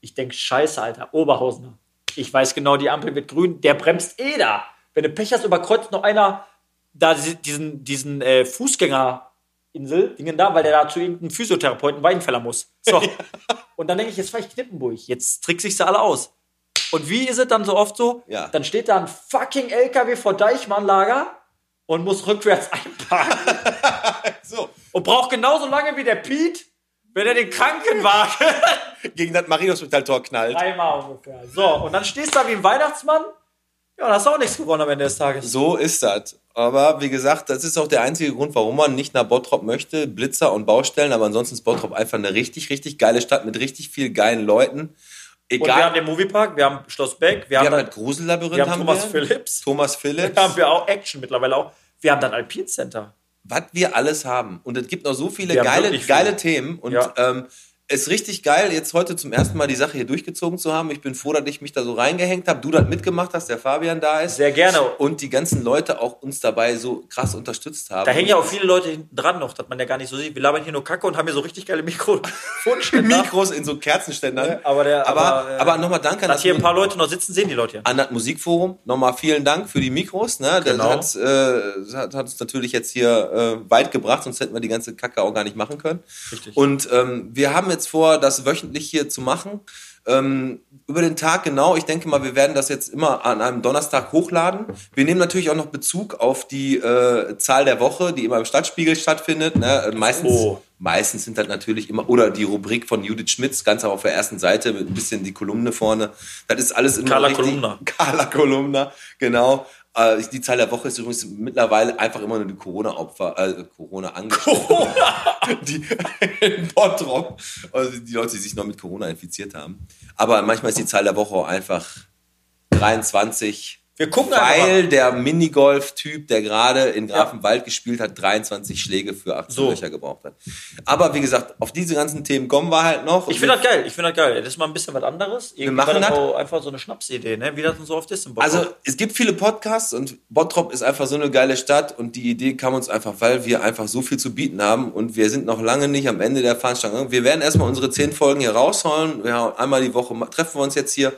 ich denke, scheiße, Alter, Oberhausener. Ich weiß genau, die Ampel wird grün, der bremst eh da. Wenn du Pech hast, überkreuzt noch einer da diesen, diesen äh, Fußgängerinsel, Dingen da, weil der da zu irgendeinem Physiotherapeuten Weidenfeller muss. So. Und dann denke ich, jetzt fahre ich Knippenburg. Jetzt trickse ich sie alle aus. Und wie ist es dann so oft so? Ja. Dann steht da ein fucking LKW vor Deichmannlager und muss rückwärts einparken so. und braucht genauso lange wie der Piet, wenn er den Krankenwagen Gegen das Marienhospital-Tor knallt. dreimal ungefähr. So, und dann stehst du da wie ein Weihnachtsmann. Ja, und hast auch nichts gewonnen am Ende des Tages. So ist das. Aber wie gesagt, das ist auch der einzige Grund, warum man nicht nach Bottrop möchte. Blitzer und Baustellen, aber ansonsten ist Bottrop einfach eine richtig, richtig geile Stadt mit richtig viel geilen Leuten. Und wir Egal. haben den Moviepark, wir haben Schloss Beck, wir, wir haben, haben dann, das Grusellabyrinth. wir haben Thomas wir. Phillips. Thomas Phillips. da haben wir auch Action mittlerweile auch. Wir haben dann Alpine Center. was wir alles haben. Und es gibt noch so viele Wir geile, viele. geile Themen. Und Ja. ähm, ist richtig geil, jetzt heute zum ersten Mal die Sache hier durchgezogen zu haben. Ich bin froh, dass ich mich da so reingehängt habe, du das mitgemacht hast, der Fabian da ist. Sehr gerne. Und die ganzen Leute auch uns dabei so krass unterstützt haben. Da hängen ja auch viele Leute hinten dran noch, dass man ja gar nicht so sieht. Wir labern hier nur Kacke und haben hier so richtig geile Mikrofonständer. Mikros in so Kerzenständern. Aber der- aber, aber, äh, aber nochmal danke an Dass das, hier ein paar Leute noch sitzen, sehen die Leute ja. an das Musikforum. Nochmal vielen Dank für die Mikros. Ne? Genau. Das hat, äh, hat, hat uns natürlich jetzt hier äh, weit gebracht, sonst hätten wir die ganze Kacke auch gar nicht machen können. Richtig. Und ähm, wir haben jetzt vor, das wöchentlich hier zu machen. Ähm, über den Tag genau. Ich denke mal, wir werden das jetzt immer an einem Donnerstag hochladen. Wir nehmen natürlich auch noch Bezug auf die äh, Zahl der Woche, die immer im Stadtspiegel stattfindet. Ne? Äh, Meistens, Oh. meistens sind das natürlich immer, oder die Rubrik von Judith Schmitz, ganz auf der ersten Seite mit ein bisschen die Kolumne vorne. Das ist alles immer Carla richtig. Kolumna. Carla Kolumna, genau. Äh, die Zahl der Woche ist übrigens mittlerweile einfach immer nur die Corona-Opfer, äh, corona angestochen die in Bottrop, also die Leute, die sich noch mit Corona infiziert haben. Aber manchmal ist die Zahl der Woche auch einfach 23 Wir gucken einfach mal. Weil der Minigolf-Typ, der gerade in Grafenwald gespielt hat, 23 Schläge für 18 So. Löcher gebraucht hat. Aber wie gesagt, auf diese ganzen Themen kommen wir halt noch. Ich finde das geil, ich finde das geil. Das ist mal ein bisschen was anderes. Irgendwie machen war das auch einfach so eine Schnapsidee, ne? Wie das denn so oft ist im Bottrop. Also es gibt viele Podcasts und Bottrop ist einfach so eine geile Stadt und die Idee kam uns einfach, weil wir einfach so viel zu bieten haben und wir sind noch lange nicht am Ende der Veranstaltung. Wir werden erstmal unsere zehn Folgen hier rausholen. Ja, einmal die Woche treffen wir uns jetzt hier,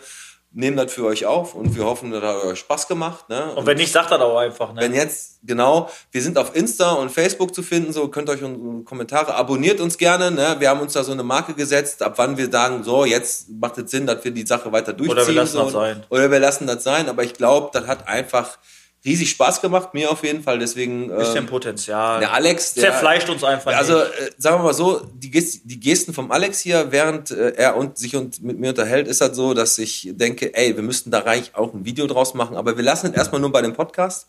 nehmen das für euch auf und wir hoffen, das hat euch Spaß gemacht. Ne? und wenn nicht, sagt das auch einfach, ne? Wenn jetzt, genau, wir sind auf Insta und Facebook zu finden, so könnt ihr euch unsere Kommentare, abonniert uns gerne, ne? Wir haben uns da so eine Marke gesetzt, ab wann wir sagen, so, jetzt macht es Sinn, dass wir die Sache weiter durchziehen. wir lassen so. das sein. Oder wir lassen das sein, aber ich glaube, das hat einfach riesig Spaß gemacht, mir auf jeden Fall, deswegen, bisschen ähm, Potenzial. der Alex, der, Zerfleischt uns einfach also, nicht. äh, sagen wir mal so, die, Gest die Gesten vom Alex hier, während äh, er und sich und mit mir unterhält, ist halt so, dass ich denke, ey, wir müssten da reich auch ein Video draus machen, aber wir lassen es erstmal nur bei dem Podcast.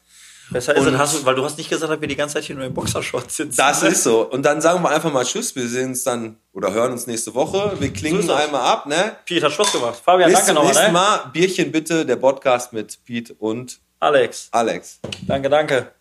Besser ist und- hast du, weil du hast nicht gesagt, dass wir die ganze Zeit hier nur im Boxershort sitzen. Das ist so. Und dann sagen wir einfach mal Tschüss. Wir sehen uns dann oder hören uns nächste Woche. Wir klingen So einmal ab, ne? Piet hat Spaß gemacht. Fabian, Bis danke zum nochmal, nächsten ne? Mal. Bierchen bitte, der Podcast mit Pete und Alex, Alex. danke, danke.